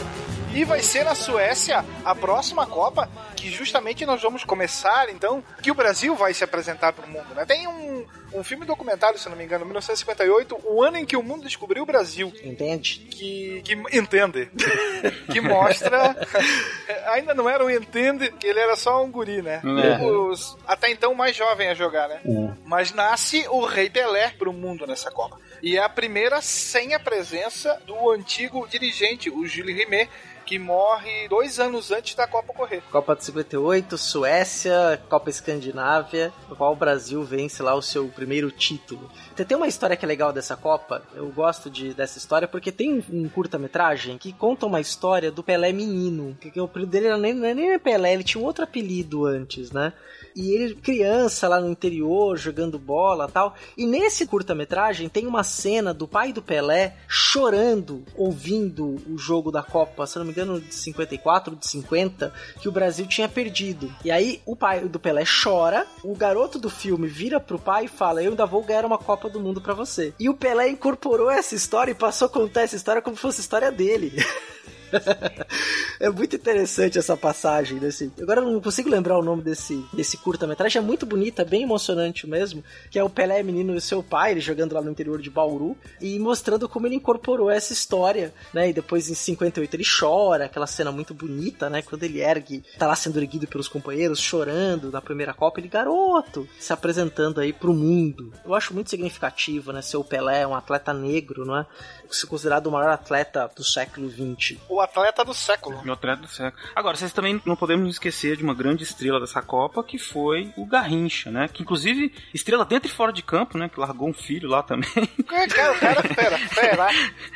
E vai ser na Suécia a próxima Copa, que justamente nós vamos começar, então, que o Brasil vai se apresentar para o mundo, né? Tem um, um filme documentário, se não me engano, 1958, o ano em que o mundo descobriu o Brasil. Entende? Que, que entende. <laughs> que mostra. <laughs> ainda não era um entende, ele era só um guri, né? É. Os, até então mais jovem a jogar, né? Mas nasce o Rei Pelé pro mundo nessa Copa. E é a primeira sem a presença do antigo dirigente, o Gilles Rimet, que morre dois anos antes da Copa ocorrer. Copa de 58, Suécia, Copa Escandinávia, no qual o Brasil vence lá o seu primeiro título. Tem- uma história que é legal dessa Copa, eu gosto de, dessa história, porque tem um, curta-metragem que conta uma história do Pelé menino. Que, o apelido dele era nem, não é nem Pelé, ele tinha um outro apelido antes, né? E ele, criança lá no interior, jogando bola tal. E nesse curta-metragem tem uma cena do pai do Pelé chorando, ouvindo o jogo da Copa, se não me engano, de 54, de 50, que o Brasil tinha perdido. E aí o pai do Pelé chora, o garoto do filme vira pro pai e fala: Eu ainda vou ganhar uma Copa do Mundo pra você. E o Pelé incorporou essa história e passou a contar essa história como se fosse história dele. <laughs> <laughs> é muito interessante essa passagem desse. Agora eu não consigo lembrar o nome desse, desse curta-metragem. É muito bonita, bem emocionante mesmo. Que é o Pelé menino e seu pai, ele jogando lá no interior de Bauru e mostrando como ele incorporou essa história, né? E depois em 58 ele chora, aquela cena muito bonita, né? Quando ele ergue, tá lá sendo erguido pelos companheiros, chorando na primeira Copa, ele garoto, se apresentando aí pro mundo. Eu acho muito significativo, né? Ser o Pelé, um atleta negro, não é? Ser considerado o maior atleta do século XX. O atleta do século. Meu atleta do século. Agora, vocês também não podemos esquecer de uma grande estrela dessa Copa, que foi o Garrincha, né? Que inclusive, estrela dentro e fora de campo, né? Que largou um filho lá também. <laughs> É, cara, o cara, pera, pera.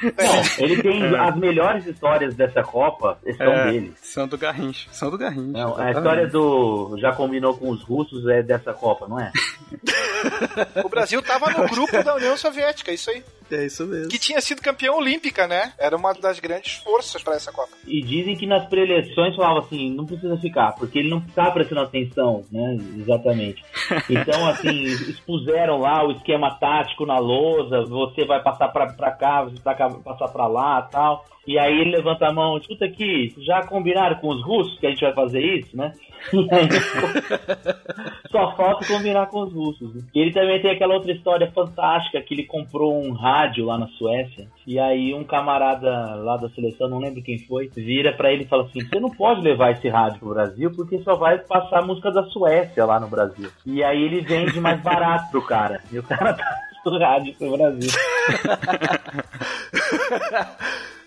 Não, ele tem as melhores histórias dessa Copa, são É, dele. São do Garrincha. São do Garrincha. Não, a história do já combinou com os russos é dessa Copa, não é? <laughs> O Brasil tava no grupo da União Soviética, isso aí. É isso mesmo. Que tinha sido campeão olímpica, né? Era uma das grandes forças pra essa Copa. E dizem que nas preleções falavam assim, não precisa ficar, porque ele não tá prestando atenção, né? Exatamente. <laughs> Então, assim, expuseram lá o esquema tático na lousa, você vai passar pra, pra cá, você vai passar pra lá tal. E aí ele levanta a mão, escuta aqui, já combinaram com os russos que a gente vai fazer isso, né? <laughs> Só falta combinar com os russos. ele também tem aquela outra história fantástica que ele comprou um rádio lá na Suécia. E aí um camarada lá da seleção, não lembro quem foi, vira pra ele e fala assim: "Você não pode levar esse rádio pro Brasil porque só vai passar música da Suécia lá no Brasil". E aí ele vende mais barato pro cara. E o cara tá do rádio pro Brasil.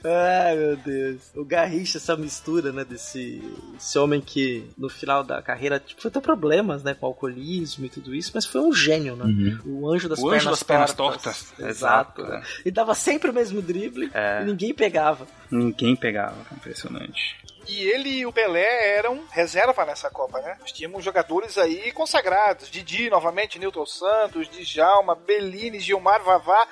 Ai, meu Deus. O Garrincha, essa mistura, né, desse esse homem que no final da carreira tipo, foi ter problemas, né, com alcoolismo e tudo isso, mas foi um gênio, né? O anjo das, O pernas, anjo das pernas tortas. tortas. Exato. Exato, é. E dava sempre o mesmo drible É. e ninguém pegava. Ninguém pegava. Impressionante. E ele e o Pelé eram reserva nessa Copa, né? Nós tínhamos jogadores aí consagrados. Didi, novamente, Newton Santos, Djalma, Bellini, Gilmar, Vavá,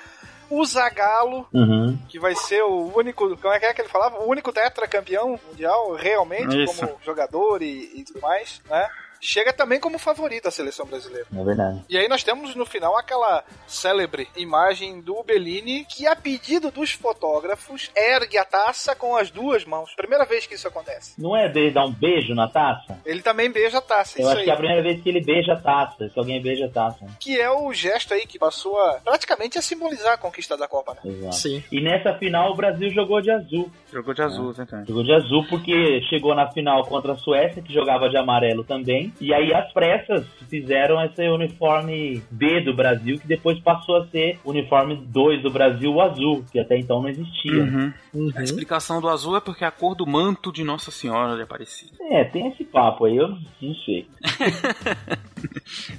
o Zagallo, Uhum. que vai ser o único, como é que é que ele falava? O único tetracampeão mundial, realmente, Isso. como jogador e, e tudo mais, né? Chega também como favorito à seleção brasileira. É verdade. E aí nós temos no final aquela célebre imagem do Bellini que, a pedido dos fotógrafos, ergue a taça com as duas mãos. Primeira vez que isso acontece. Não é dele dar um beijo na taça? Ele também beija a taça, Eu isso acho aí. que é a primeira vez que ele beija a taça, que alguém beija a taça. Que é o gesto aí que passou a, praticamente a simbolizar a conquista da Copa, né? Exato. Sim. E nessa final o Brasil jogou de azul. Jogou de azul, né, cara? Jogou de azul porque chegou na final contra a Suécia, que jogava de amarelo também. E aí as pressas fizeram esse uniforme B do Brasil, que depois passou a ser o uniforme 2 do Brasil, o azul, que até então não existia. Uhum. A explicação do azul é porque é a cor do manto de Nossa Senhora de Aparecida. É, tem esse papo aí, eu não sei. <laughs>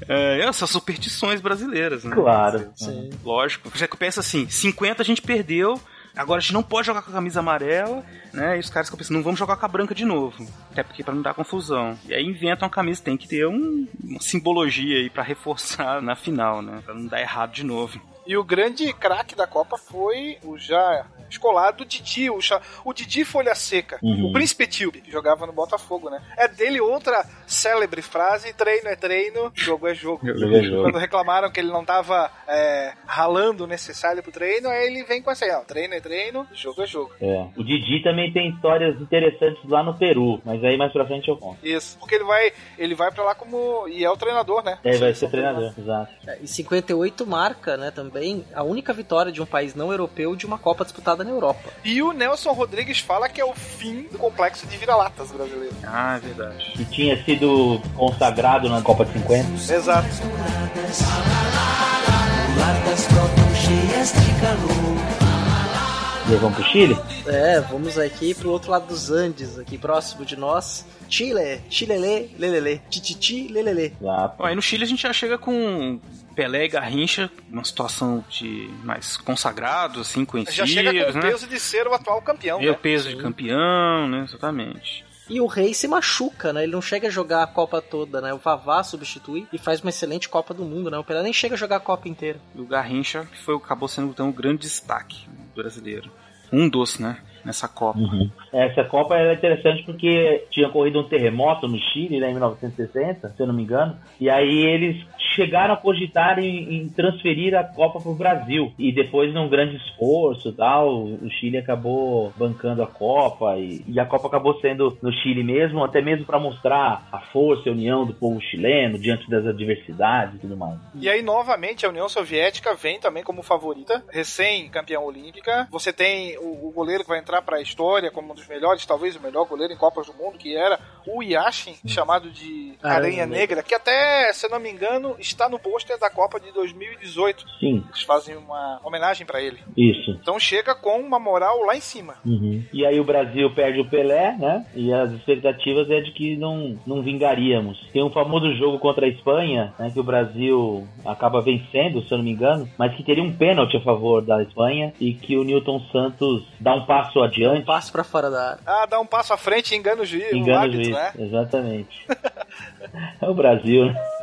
É, essas superstições brasileiras, né? Claro. Sim. Lógico. Já que pensa assim, 50 a gente perdeu, agora a gente não pode jogar com a camisa amarela, né? E os caras ficam pensando, não vamos jogar com a branca de novo. Até porque pra não dar confusão. E aí inventam a camisa, tem que ter um- uma simbologia aí pra reforçar <laughs> na final, né? Pra não dar errado de novo. E o grande craque da Copa foi o já escolar do Didi, o, cha- o Didi Folha Seca, Uhum. o Príncipe Tilbe, que jogava no Botafogo, né? É dele outra célebre frase: treino é treino, jogo é jogo. <laughs> Jogo é jogo. Quando reclamaram que ele não tava é, ralando o necessário pro treino, aí ele vem com essa aí, ó, treino é treino, jogo é jogo. É. O Didi também tem histórias interessantes lá no Peru, mas aí mais pra frente eu conto. Isso, porque ele vai, ele vai pra lá como. e é o treinador, né? É, vai ser treinador, exato. Em 58 marca, né, também, a única vitória de um país não europeu de uma Copa disputada na Europa. E o Nelson Rodrigues fala que é o fim do complexo de vira-latas brasileiro. Ah, é verdade. Que tinha sido consagrado na Copa de 50. Exato. Calor. Levamos pro Chile? É, vamos aqui pro outro lado dos Andes, aqui próximo de nós. Chile, chilele, lelele, tititi, lelele. Exato. Bom, aí no Chile a gente já chega com Pelé e Garrincha, uma situação de mais consagrados, assim, conhecidos, Já chega com o né? peso de ser o atual campeão. E o né? peso de campeão, né? Exatamente. E o rei se machuca, né? Ele não chega a jogar a Copa toda, né? O Vavá substitui e faz uma excelente Copa do Mundo, né? O Pelé nem chega a jogar a Copa inteira. E o Garrincha, que foi, acabou sendo então, um grande destaque brasileiro. Um dos, né? Nessa Copa. Essa Copa era interessante porque tinha ocorrido um terremoto no Chile, né, em 1960, se eu não me engano, e aí eles chegaram a cogitar em, em transferir a Copa para o Brasil. E depois, num grande esforço e tal, o Chile acabou bancando a Copa e, e a Copa acabou sendo no Chile mesmo, até mesmo para mostrar a força e a união do povo chileno diante das adversidades e tudo mais. E aí, novamente, a União Soviética vem também como favorita, recém-campeã olímpica. Você tem o, o goleiro que vai entrar para a história como um dos melhores, talvez o melhor goleiro em Copas do Mundo, que era o Yashin, chamado de Aranha Aranha Negra. Negra, que até, se eu não me engano, está no pôster da Copa de 2018. Sim, Eles fazem uma homenagem para ele. isso. Então chega com uma moral lá em cima. Uhum. E aí o Brasil perde o Pelé, né? E as expectativas é de que não, não vingaríamos. Tem um famoso jogo contra a Espanha, né? Que o Brasil acaba vencendo, se eu não me engano, mas que teria um pênalti a favor da Espanha e que o Newton Santos dá um passo adiante. Um passo pra fora da área. Ah, dá um passo à frente e engana o juiz, o Engana o árbitro, juiz, né? exatamente. <laughs> é o Brasil, né? <laughs>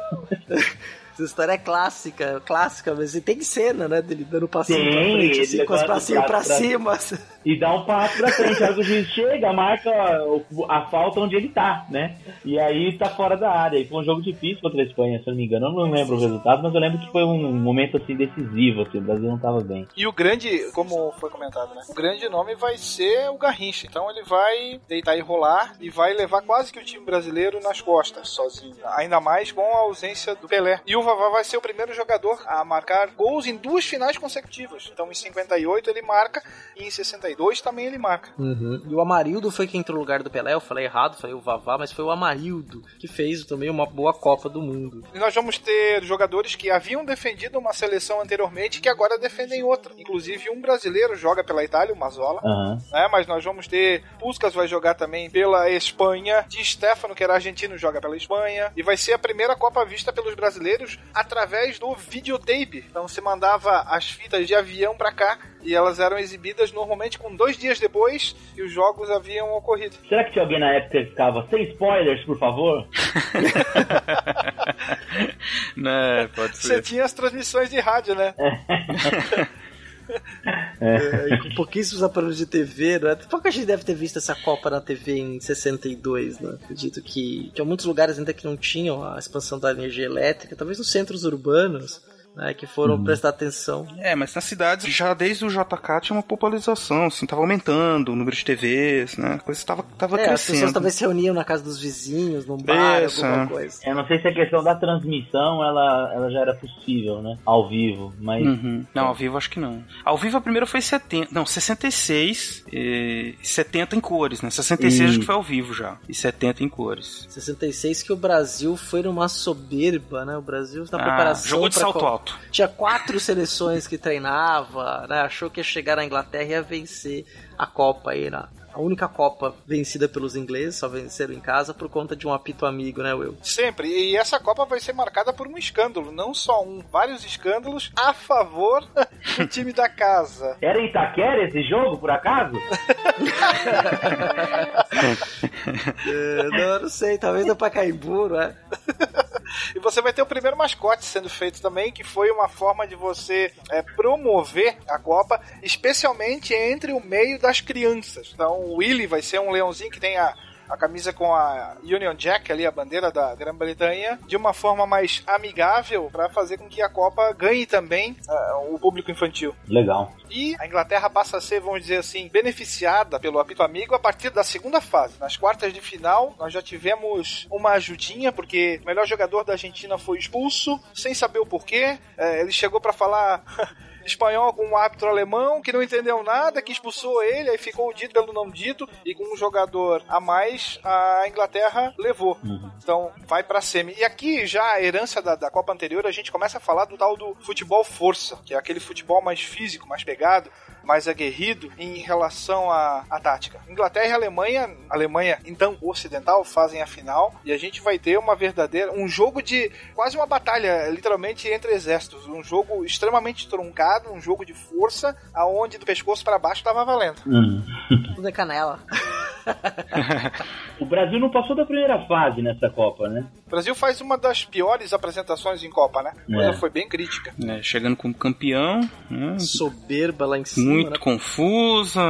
Essa história é clássica, clássica, mas tem cena, né? Dele dando passinho pra frente, assim, com os passinhos pra pra trás. cima. E dá um passo pra frente. A hora que o juiz chega, marca a falta onde ele tá, né? E aí tá fora da área. E foi um jogo difícil contra a Espanha, se eu não me engano. Eu não lembro o resultado, mas eu lembro que foi um momento assim decisivo, assim. O Brasil não tava bem. E o grande, como foi comentado, né? O grande nome vai ser o Garrincha. Então ele vai deitar e rolar e vai levar quase que o time brasileiro nas costas, sozinho. Ainda mais com a ausência do Pelé. E o Vavá vai ser o primeiro jogador a marcar gols em duas finais consecutivas. Então em 58 ele marca e em 62 também ele marca. E o Amarildo foi quem entrou no lugar do Pelé. Eu falei errado, falei o Vavá, mas foi o Amarildo que fez também uma boa Copa do Mundo. E nós vamos ter jogadores que haviam defendido uma seleção anteriormente que agora defendem outra. Inclusive um brasileiro joga pela Itália, o Mazola. Aham. né? Mas nós vamos ter. Puskas vai jogar também pela Espanha. Di Stefano, que era argentino, joga pela Espanha. E vai ser a primeira Copa vista pelos brasileiros através do videotape. Então se mandava as fitas de avião pra cá e elas eram exibidas normalmente com dois dias depois que os jogos haviam ocorrido. Será que tinha alguém na época que ficava sem spoilers, por favor? <laughs> né, pode Você ser. tinha as transmissões de rádio, né? É, <laughs> com pouquíssimos aparelhos de TV, né? Pouca gente deve ter visto essa Copa na TV em 62, né? Acredito que tinha muitos lugares ainda que não tinham a expansão da energia elétrica, talvez nos centros urbanos, né? Que foram prestar atenção. É, mas nas cidades, já desde o JK tinha uma popularização, assim, tava aumentando o número de TVs, né? A coisa tava, tava É, as crescendo. pessoas talvez se reuniam na casa dos vizinhos, num bar, Isso, alguma é. coisa. Eu não sei se a questão da transmissão ela, ela já era possível, né? Ao vivo, mas. Uhum. Não, ao vivo acho que não. Ao vivo a primeira foi 70, não, 66 e 70 em cores, né? 66 E- acho que foi ao vivo já, e 70 em cores. 66 que o Brasil foi numa soberba, né? O Brasil na Ah, preparação. jogou de salto co- alto. Tinha quatro seleções que treinava, né? Achou que ia chegar na Inglaterra e ia vencer a Copa aí, na a única Copa vencida pelos ingleses, só venceram em casa por conta de um apito amigo, né, Will? Sempre. E essa Copa vai ser marcada por um escândalo. Não só um, vários escândalos a favor <laughs> do time da casa. Era em Itaquera esse jogo, por acaso? <laughs> É, não, eu não sei, talvez no Pacaembu, né? <laughs> E você vai ter o primeiro mascote sendo feito também, que foi uma forma de você é, promover a Copa, especialmente entre o meio das crianças. Então o Willy vai ser um leãozinho que tem a, a camisa com a Union Jack ali, a bandeira da Grã-Bretanha, de uma forma mais amigável para fazer com que a Copa ganhe também uh, o público infantil. Legal. E a Inglaterra passa a ser, vamos dizer assim, beneficiada pelo apito amigo a partir da segunda fase. Nas quartas de final, nós já tivemos uma ajudinha, porque o melhor jogador da Argentina foi expulso, sem saber o porquê. É, ele chegou para falar. <laughs> espanhol com um árbitro alemão que não entendeu nada, que expulsou ele, aí ficou o dito pelo não dito, e com um jogador a mais, a Inglaterra levou. Uhum. Então, vai pra semi. E aqui, já a herança da, da Copa anterior, a gente começa a falar do tal do futebol força, que é aquele futebol mais físico, mais pegado, mais aguerrido em relação à, à tática. Inglaterra e Alemanha, Alemanha então ocidental, fazem a final e a gente vai ter uma verdadeira, um jogo de quase uma batalha, literalmente entre exércitos, um jogo extremamente truncado, um jogo de força, aonde do pescoço para baixo tava valendo. Uhum. Tudo é canela. <laughs> o Brasil não passou da primeira fase nessa Copa, né? O Brasil faz uma das piores apresentações em Copa, né? A coisa é. foi bem crítica. É, chegando como campeão. Né? Soberba lá em cima. Muito né? confusa.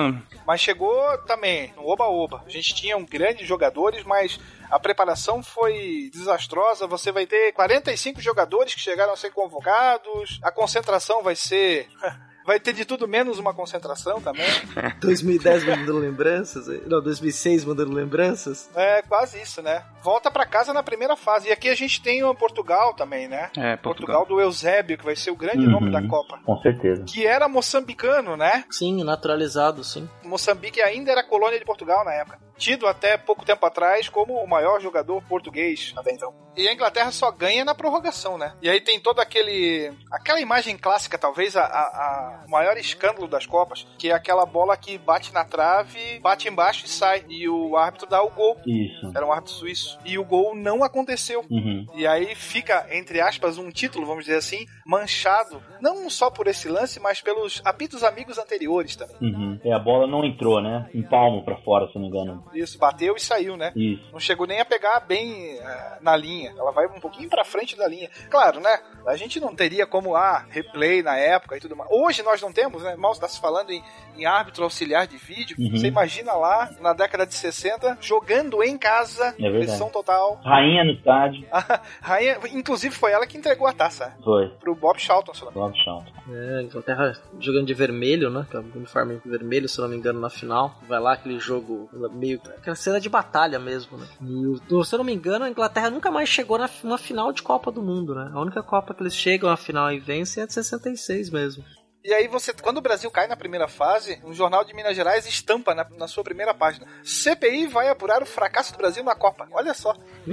Mas chegou também no oba-oba. A gente tinha um grandes jogadores, mas a preparação foi desastrosa. Você vai ter 45 jogadores que chegaram a ser convocados. A concentração vai ser <laughs> Vai ter de tudo menos uma concentração também. <laughs> 2010 mandando lembranças? Não, 2006 mandando lembranças? É, quase isso, né? Volta para casa na primeira fase. E aqui a gente tem o Portugal também, né? É, Portugal. Portugal do Eusébio, que vai ser o grande uhum, nome da Copa. Com certeza. Que era moçambicano, né? Sim, naturalizado, sim. Moçambique ainda era colônia de Portugal na época. Tido até pouco tempo atrás como o maior jogador português até então. E a Inglaterra só ganha na prorrogação, né? E aí tem todo aquele. aquela imagem clássica, talvez a, a o maior escândalo das Copas, que é aquela bola que bate na trave, bate embaixo e sai. E o árbitro dá o gol. Isso. Era um árbitro suíço. E o gol não aconteceu. Uhum. E aí fica, entre aspas, um título, vamos dizer assim, manchado. Não só por esse lance, mas pelos apitos amigos anteriores também. Uhum. E a bola não entrou, né? Um palmo para fora, se não me engano. Isso, bateu e saiu, né? Isso. Não chegou nem a pegar bem uh, na linha. Ela vai um pouquinho para frente da linha. Claro, né? A gente não teria como, ah, replay na época e tudo mais. Hoje nós não temos, né? Mal está se falando em, em árbitro auxiliar de vídeo. Uhum. Você imagina lá, na década de 60, jogando em casa, é pressão total. Rainha no estádio. <laughs> rainha, inclusive foi ela que entregou a taça. Foi. Pro Bob Charlton, se não Bob Charlton. É, Inglaterra jogando de vermelho, né? Com o uniforme vermelho, se não me engano, na final. Vai lá aquele jogo meio. Aquela cena de batalha mesmo, né? E, se eu não me engano, a Inglaterra nunca mais chegou na, numa final de Copa do Mundo, né? A única Copa que eles chegam à final e vencem é de 66 mesmo. E aí você, quando o Brasil cai na primeira fase, um jornal de Minas Gerais estampa na, na sua primeira página. CPI vai apurar o fracasso do Brasil na Copa. Olha só. <laughs>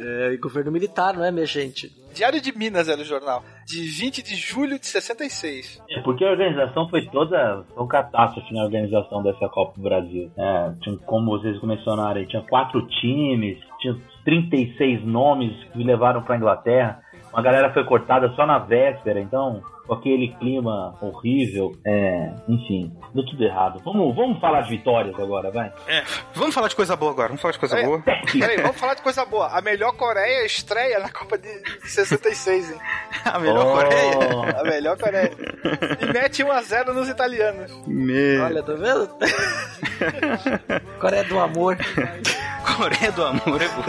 é, governo militar, não é, minha gente? Diário de Minas era o jornal. De 20 de julho de 66. É, porque a organização foi toda foi um catástrofe na organização dessa Copa do Brasil. É, tinha, como vocês mencionaram aí, tinha quatro times, tinha 36 nomes que levaram para Inglaterra. Uma galera foi cortada só na véspera, então com aquele clima horrível. É, enfim, deu tudo errado. Vamos, vamos falar de vitórias agora, vai. É, vamos falar de coisa boa agora. Vamos falar de coisa <laughs> peraí, boa. Peraí, vamos falar de coisa boa. A melhor Coreia estreia na Copa de 66, hein? <laughs> A melhor oh. Coreia? A melhor Coreia. E mete 1x0 nos italianos. Meu. Olha, tá vendo? Coreia do amor. <laughs> Coreia do amor é boa.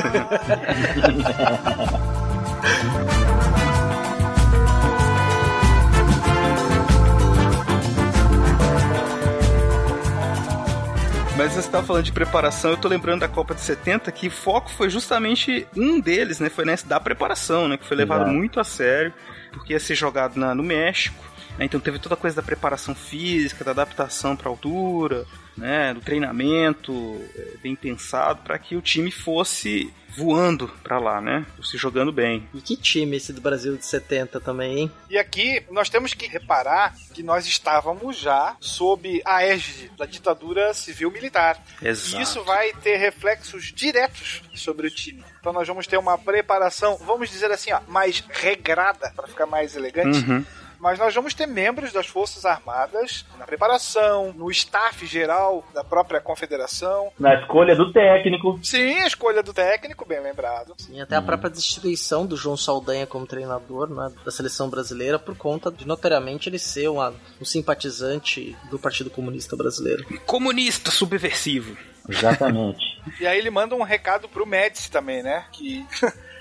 Mas você estava falando de preparação, eu tô lembrando da Copa de 70 que foco foi justamente um deles, né? Foi nessa da preparação, né? Que foi levado Exato. muito a sério, porque ia ser jogado na, no México. Né? Então teve toda a coisa da preparação física, da adaptação para altura, né? Do treinamento é, bem pensado para que o time fosse voando para lá, né? Se jogando bem. E que time esse do Brasil de 70 também, hein? E aqui nós temos que reparar que nós estávamos já sob a égide da ditadura civil-militar. Exato. E isso vai ter reflexos diretos sobre o time. Então nós vamos ter uma preparação, vamos dizer assim, ó, mais regrada, para ficar mais elegante. Uhum Mas nós vamos ter membros das Forças Armadas na preparação, no staff geral da própria confederação. Na escolha do técnico. Sim, a escolha do técnico, bem lembrado. Sim, até a própria destituição do João Saldanha como treinador né, da seleção brasileira por conta de, notoriamente, ele ser uma, um simpatizante do Partido Comunista Brasileiro. Comunista subversivo. Exatamente. <laughs> E aí ele manda um recado pro Médici também, né? Que,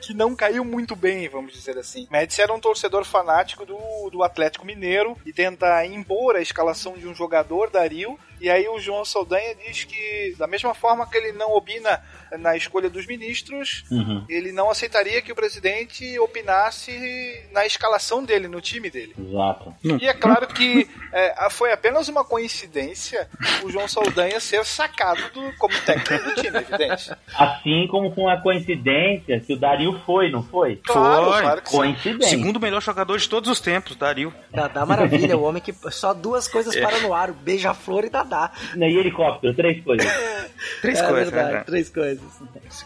que não caiu muito bem, vamos dizer assim. Médici era um torcedor fanático do, do Atlético Mineiro e tenta impor a escalação de um jogador, Dario. E aí o João Saldanha diz que, da mesma forma que ele não opina na escolha dos ministros, Uhum. ele não aceitaria que o presidente opinasse na escalação dele, no time dele. Exato. E é claro que é, foi apenas uma coincidência o João Saldanha ser sacado do- como técnico do time, evidente. Assim como com a coincidência que o Dario foi, não foi? Claro, Foi. claro que sim. Coincidência. Segundo melhor jogador de todos os tempos, Dario. Dadá Maravilha, o homem que só duas coisas É. para no ar, o beija-flor e Dadá. E helicóptero, três coisas. <laughs> Três é coisas, verdade, né? três coisas.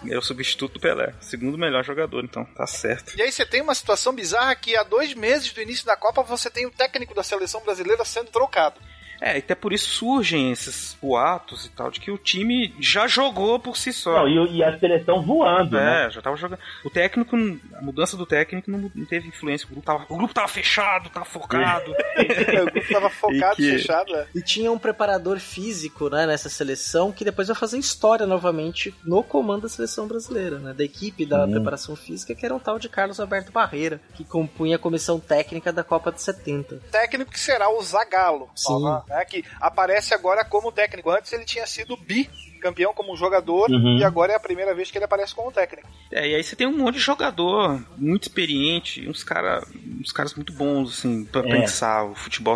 É o substituto do Pelé. Segundo melhor jogador, então tá certo. E aí você tem uma situação bizarra que há dois meses do início da Copa você tem o técnico da seleção brasileira sendo trocado. É, e até por isso surgem esses boatos e tal, de que o time já jogou por si só. Não, e, e a seleção voando, né? É, já tava jogando. O técnico, a mudança do técnico não, não teve influência. O grupo tava, o grupo tava fechado, tava focado. <laughs> o grupo tava focado, E que- fechado. é. E tinha um preparador físico né, nessa seleção que depois vai fazer história novamente no comando da seleção brasileira, né? Da equipe da Sim. preparação física, que era um tal de Carlos Alberto Barreira, que compunha a comissão técnica da Copa de 70. Técnico que será o Zagallo, Sim. Né, que aparece agora como técnico. Antes ele tinha sido bi campeão como jogador Uhum. e agora é a primeira vez que ele aparece como técnico. É, e aí você tem um monte de jogador muito experiente, uns, cara, uns caras muito bons, assim, pra É. pensar o futebol.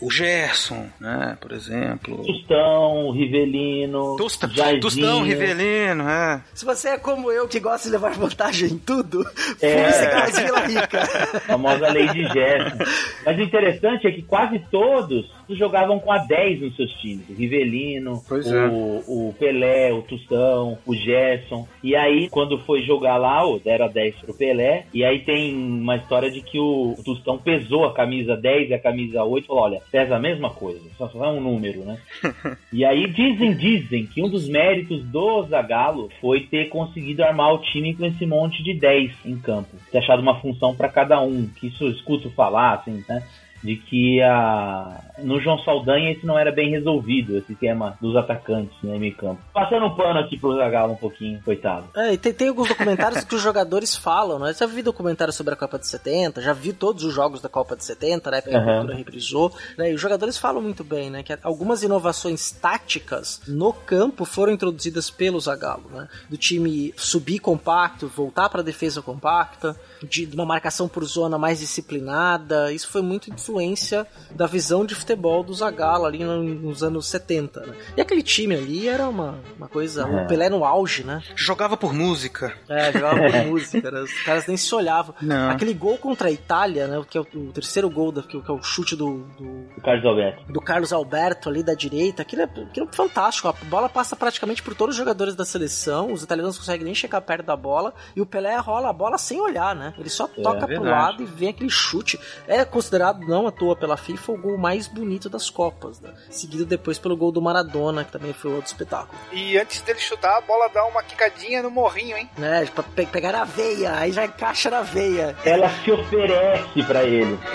O Gerson, né, por exemplo. Tostão, Rivelino, Jairzinho. Tostão, Rivelino, é. Se você é como eu, que gosta de levar vantagem em tudo, É. <laughs> Vila Rica. A famosa lei de Gerson. Mas o interessante é que quase todos jogavam com a 10 nos seus times. O Rivelino, o, é. o Pelé, o Tostão, o Gerson. E aí, quando foi jogar lá, o deram a 10 pro Pelé. E aí tem uma história de que o Tostão pesou a camisa 10 e a camisa 8 e falou: olha, pesa a mesma coisa, só só é um número, né? <laughs> E aí dizem, dizem que um dos méritos do Zagallo foi ter conseguido armar o time com esse monte de 10 em campo. Ter achado uma função para cada um. Que isso eu escuto falar, assim, né? De que a... no João Saldanha isso não era bem resolvido, esse tema dos atacantes né, em meio campo. Passando um pano aqui pro Zagallo um pouquinho, coitado. É, e tem, tem alguns documentários que os jogadores falam, né? Já vi documentário sobre a Copa de 70, já vi todos os jogos da Copa de 70, né? Porque a Aham. cultura reprisou. Né? E os jogadores falam muito bem, né? Que algumas inovações táticas no campo foram introduzidas pelo Zagallo, né? Do time subir compacto, voltar para defesa compacta, de de uma marcação por zona mais disciplinada. Isso foi muito influência da visão de futebol do Zagallo ali no- nos anos 70, né? E aquele time ali era uma, uma coisa... É. O Pelé no auge, né? Jogava por música. É, jogava por <laughs> música, né? Os caras nem se olhavam. Não. Aquele gol contra a Itália, né? Que é o, o terceiro gol, da, que, é o- é chute do, do, O Carlos Alberto. do Carlos Alberto ali da direita. Aquilo é, aquilo é fantástico. A bola passa praticamente por todos os jogadores da seleção. Os italianos não conseguem nem chegar perto da bola. E o Pelé rola a bola sem olhar, né? Ele só toca pro verdade. lado e vem aquele chute. É considerado, não à toa pela FIFA, o gol mais bonito das Copas, né? Seguido depois pelo gol do Maradona, que também foi outro espetáculo. E antes dele chutar, a bola dá uma quicadinha no morrinho, hein? Né? Pra pe- pegar a veia, aí já encaixa na veia. Ela se oferece pra ele. <laughs>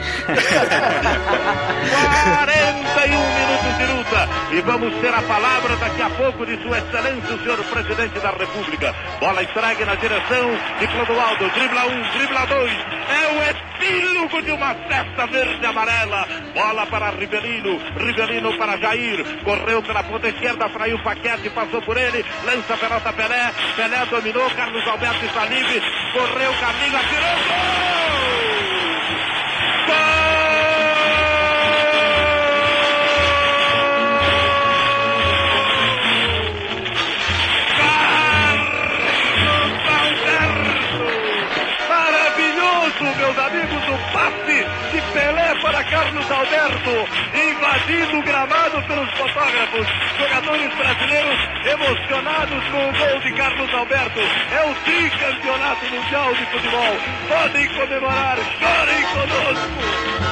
41 minutos de luta e vamos ter a palavra daqui a pouco de Sua Excelência, o senhor presidente da República. Bola entregue na direção de Clodoaldo, dribla um, dribla dois. É o epílogo de uma festa verde amarela. Bola para Rivelino, Rivelino para Jair. Correu pela ponta esquerda, fraiu Paquete, passou por ele, lança a pelota Pelé. Pelé dominou, Carlos Alberto está livre. Correu, Carlinhos, atirou. Gol! Maravilhoso, para Carlos Alberto, invadindo o gramado pelos fotógrafos. Jogadores brasileiros emocionados com o gol de Carlos Alberto. É o tricampeonato mundial de futebol. Podem comemorar, chorem conosco.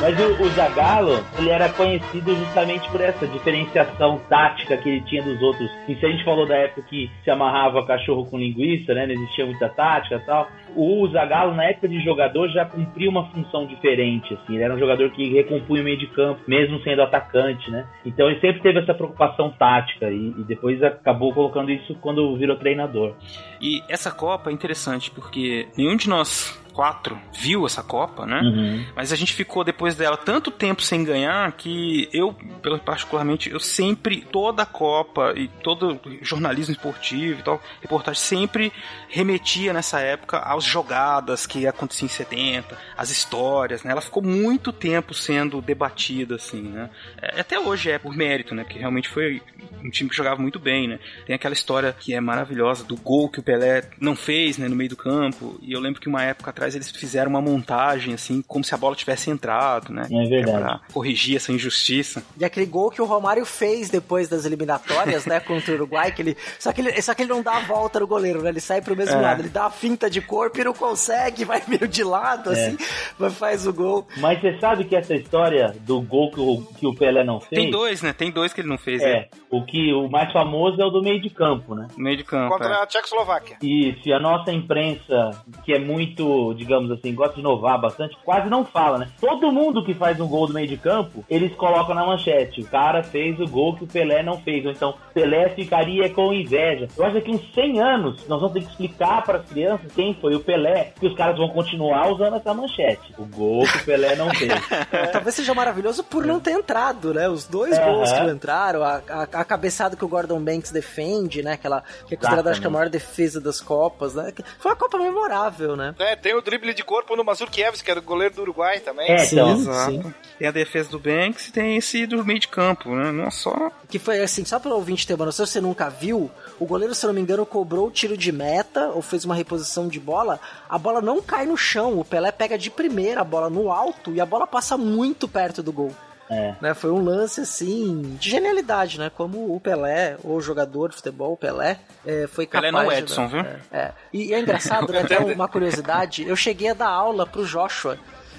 Mas o, o Zagallo, ele era conhecido justamente por essa diferenciação tática que ele tinha dos outros. E se a gente falou da época que se amarrava cachorro com linguiça, né? Não existia muita tática e tal. O Zagallo, na época de jogador, já cumpria uma função diferente, assim. Ele era um jogador que recompunha o meio de campo, mesmo sendo atacante, né? Então ele sempre teve essa preocupação tática e, e depois acabou colocando isso quando virou treinador. E essa Copa é interessante porque nenhum de nós quatro viu essa Copa, né? Uhum. Mas a gente ficou depois dela tanto tempo sem ganhar que eu, pelo- particularmente, eu sempre, toda a Copa e todo jornalismo esportivo e tal, reportagem, sempre remetia nessa época às jogadas que aconteciam em 70, as histórias, né? Ela ficou muito tempo sendo debatida, assim, né? É, Até hoje é por mérito, né? Porque realmente foi um time que jogava muito bem, né? Tem aquela história que é maravilhosa do gol que o Pelé não fez, né, no meio do campo. E eu lembro que uma época atrás eles fizeram uma montagem assim, como se a bola tivesse entrado, né? É verdade. Pra corrigir essa injustiça. E aquele gol que o Romário fez depois das eliminatórias, né, <laughs> contra o Uruguai, que ele. Só que ele, só que ele não dá a volta no goleiro, né? Ele sai pro mesmo É. lado, ele dá a finta de corpo e não consegue, vai meio de lado, É. assim, mas faz o gol. Mas você sabe que essa história do gol que o, que o Pelé não fez. Tem dois, né? Tem dois que ele não fez, né? É, o que o mais famoso é o do meio de campo, né? Meio de campo. Contra é. a Tchecoslováquia. Isso, e a nossa imprensa, que é muito, digamos assim, gosta de inovar bastante, quase não fala, né? Todo mundo que faz um gol do meio de campo, eles colocam na manchete. O cara fez o gol que o Pelé não fez. Ou então, Pelé ficaria com inveja. Eu acho que uns 100 anos nós vamos ter que explicar para as crianças quem foi o Pelé, que os caras vão continuar usando essa manchete. O gol que o Pelé não fez. <laughs> Talvez seja maravilhoso por não ter entrado, né? Os dois gols que não entraram, a, a, a cabeçada que o Gordon Banks defende, né? Aquela que é considerada acho que a maior defesa das Copas, né? Foi uma Copa memorável, né? É, tem o drible de corpo no Mazurkiewicz, que era o goleiro do Uruguai também. É, Sim, então, Exato. sim. Tem a defesa do Banks e tem esse do meio de campo, né? Não é só. Que foi assim, só para o ouvinte ter uma noção, se você nunca viu, o goleiro, se eu não me engano, cobrou o tiro de meta ou fez uma reposição de bola, a bola não cai no chão, o Pelé pega de primeira a bola no alto e a bola passa muito perto do gol. É. Né, foi um lance assim de genialidade, né? Como o Pelé, o jogador de futebol, o Pelé, é, foi Pelé capaz. não de- Edson, viu? É, é. E, e é engraçado, né? <laughs> Tem uma curiosidade. Eu cheguei a dar aula pro Joshua,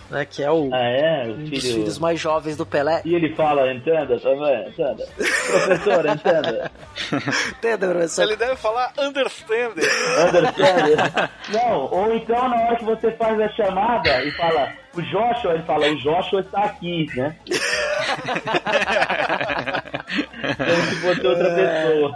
né? Que é o, Ah, é? O um dos filho... filhos mais jovens do Pelé. E ele fala, entenda, também, entenda. Professor, <laughs> entenda. Entendeu, professor? Ele deve falar understand. Understand? Não, ou então na hora que você faz a chamada e fala, o Joshua, ele fala, o Joshua está aqui, né? <laughs> Como se fosse outra pessoa.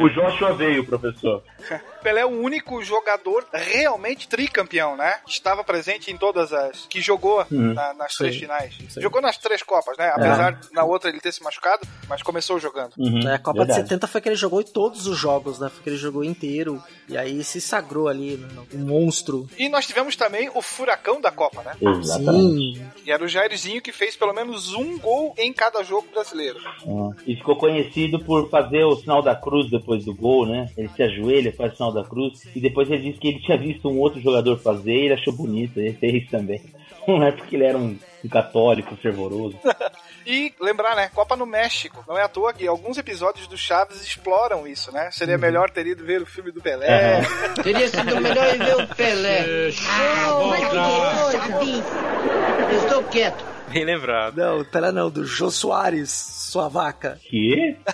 O Joshua veio, professor. <laughs> Pelé é o único jogador realmente tricampeão, né? Estava presente em todas as. que jogou Uhum. na- nas três Sim, finais. sim. Jogou nas três Copas, né? Apesar de na outra ele ter se machucado, mas começou jogando. Uhum, É, a Copa verdade. de 70 foi que ele jogou em todos os jogos, né? Foi que ele jogou inteiro. E aí se sagrou ali, né? um monstro. E nós tivemos também o furacão da Copa, né? Exatamente. Sim. E era o Jairzinho que fez pelo menos um gol em cada jogo brasileiro. É. E ficou conhecido por fazer o sinal da cruz depois do gol, né? Ele se ajoelha, faz o sinal da cruz. E depois ele disse que ele tinha visto um outro jogador fazer e ele achou bonito. Ele fez também. <laughs> Não é porque ele era um, um católico fervoroso. <laughs> E lembrar, né? Copa no México. Não é à toa que alguns episódios do Chaves exploram isso, né? Seria melhor ter ido ver o filme do Pelé. Aham. Teria sido <laughs> melhor ir ver o Pelé. Oh, mas que coisa! Estou quieto. Bem lembrado. Não, Pelé não, do Jô Soares, sua vaca. Que? <laughs>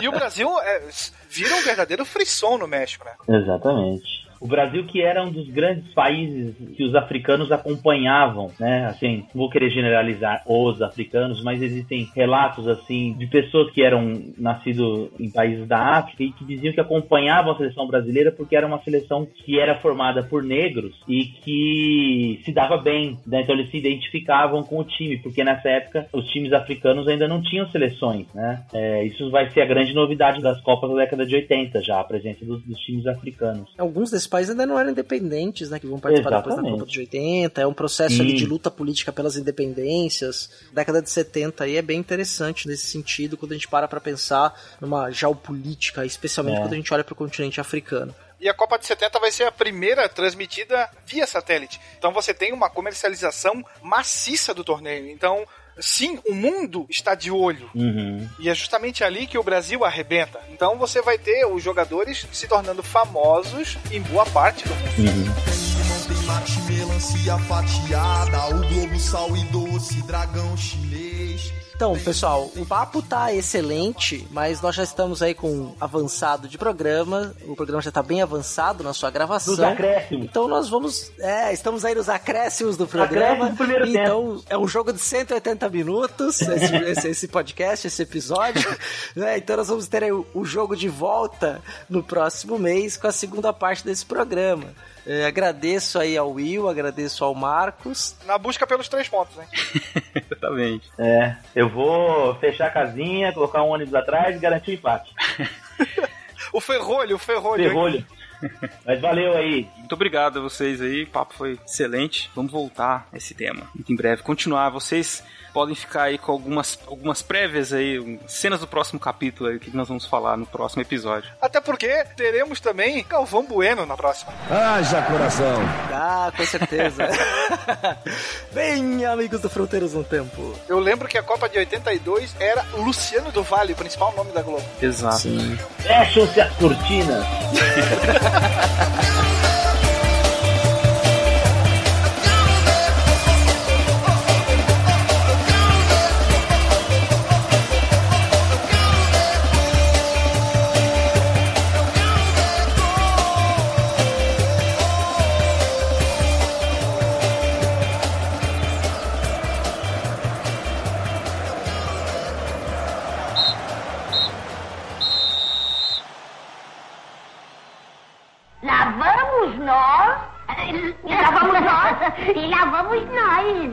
E o Brasil é, vira um verdadeiro frisson no México, né? Exatamente. O Brasil que era um dos grandes países que os africanos acompanhavam, né? Assim, vou querer generalizar os africanos, mas existem relatos assim de pessoas que eram nascidos em países da África e que diziam que acompanhavam a seleção brasileira porque era uma seleção que era formada por negros e que se dava bem, né? Então eles se identificavam com o time, porque nessa época os times africanos ainda não tinham seleções, né? É, isso vai ser a grande novidade das Copas da década de 80 já, a presença dos, dos times africanos. Alguns desses países ainda não eram independentes, né? Que vão participar depois da Exatamente. Copa de 80. É um processo ali de luta política pelas independências. Década de 70 aí é bem interessante nesse sentido, quando a gente para pra pensar numa geopolítica, especialmente É. quando a gente olha pro continente africano. E a Copa de 70 vai ser a primeira transmitida via satélite. Então você tem uma comercialização maciça do torneio. Então sim, o mundo está de olho. Uhum. E é justamente ali que o Brasil arrebenta. Então você vai ter os jogadores se tornando famosos em boa parte do mundo. Tem mate, melancia fatiada, o globo sal e doce, dragão chinês. Então, pessoal, o papo tá excelente, mas nós já estamos aí com avançado de programa. O programa já tá bem avançado na sua gravação. Dos acréscimos. Então nós vamos. É, estamos aí nos acréscimos do programa. Acréscimo do primeiro então é um jogo de 180 minutos, esse, <laughs> esse, esse podcast, esse episódio. né? Então nós vamos ter aí o, o jogo de volta no próximo mês com a segunda parte desse programa. É, agradeço aí ao Will, agradeço ao Marcos. Na busca pelos três pontos, hein? <laughs> Exatamente. É, eu vou fechar a casinha, colocar um ônibus atrás e garantir o empate. <laughs> O ferrolho, o ferrolho. Ferrolho. Mas valeu aí. Muito obrigado a vocês aí, o papo foi excelente. Vamos voltar a esse tema muito em breve. Continuar, vocês podem ficar aí com algumas, algumas prévias aí, cenas do próximo capítulo aí, o que nós vamos falar no próximo episódio. Até porque teremos também Galvão Bueno na próxima. Haja coração. Ah, com certeza. <laughs> Bem, amigos do Fronteiras no Tempo. Eu lembro que a Copa de 82 era Luciano do Vale, o principal nome da Globo. Exato. Fecham-se as cortinas. <laughs> nós. E <laughs> lá vamos nós. E lá vamos nós.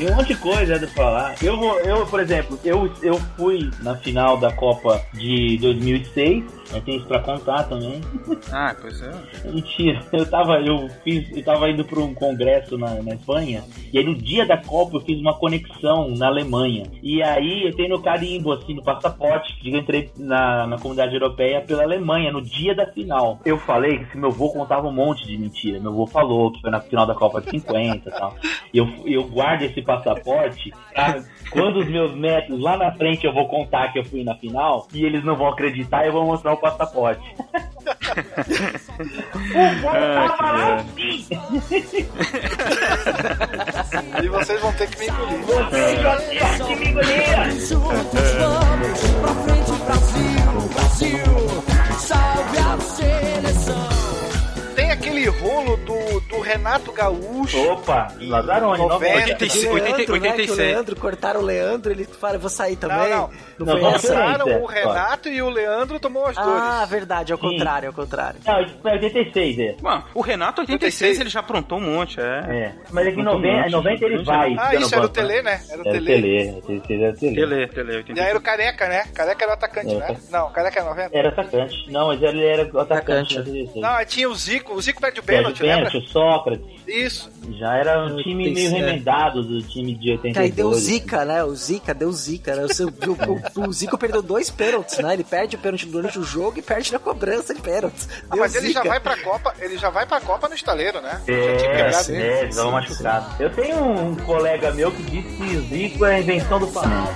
Tem um monte de coisa né, pra falar. Eu, vou, eu, por exemplo, eu, eu fui na final da Copa de 2006. Eu tenho isso pra contar também. <laughs> Ah, pois é. Mentira, eu tava, eu fiz, eu tava indo pra um congresso na, na Espanha, e aí no dia da Copa eu fiz uma conexão na Alemanha. E aí eu tenho no carimbo, assim, no passaporte, que eu entrei na, na comunidade europeia pela Alemanha, no dia da final. Eu falei que meu avô contava um monte de mentira. Meu avô falou que foi na final da Copa de 50 e tal. E eu, eu guardo esse passaporte pra quando os meus netos lá na frente eu vou contar que eu fui na final, e eles não vão acreditar, eu vou mostrar o passaporte. <laughs> o vô tava lá sim! E vocês vão ter que me engolir. Você já tem que me engolir! Renato Gaúcho. Opa, Lazarone, 90. 85, O Leandro, 80, né, 86. Leandro, cortaram o Leandro, ele fala, eu vou sair também. não. Não, Não, é, o Renato e o Leandro tomou as Ah, dores. verdade, é o Sim. contrário, é o contrário. Não, isso foi 86, é. Mano, o Renato 86 ele já aprontou um monte, é. É, mas aqui em Muito 90, monte, 90 ele vai. Ah, isso era o Tele, né? Era o Era o Tele. Tele, 86 era o Tele. Tele, Tele, Já 86. era o Careca, né? Careca era o atacante, Era. né? Não, Careca é 90. Era atacante. Não, mas ele era o atacante. Atacante. 86. Não, aí tinha o Zico. O Zico perde o pênalti, lembra? o Sócrates. Isso. Já era um time meio 87. remendado do time de 82. Que aí deu zica, né? O Zica, deu zica, né? O, seu- o, o, o Zico perdeu dois pênaltis, né? Ele perde o pênalti durante o jogo e perde na cobrança de pênaltis. Ah, mas ele já zica. vai pra Copa, ele já vai pra Copa no estaleiro, né? já tinha É, é, machucado. Eu tenho um colega meu que disse que o Zico é a invenção do Flamengo.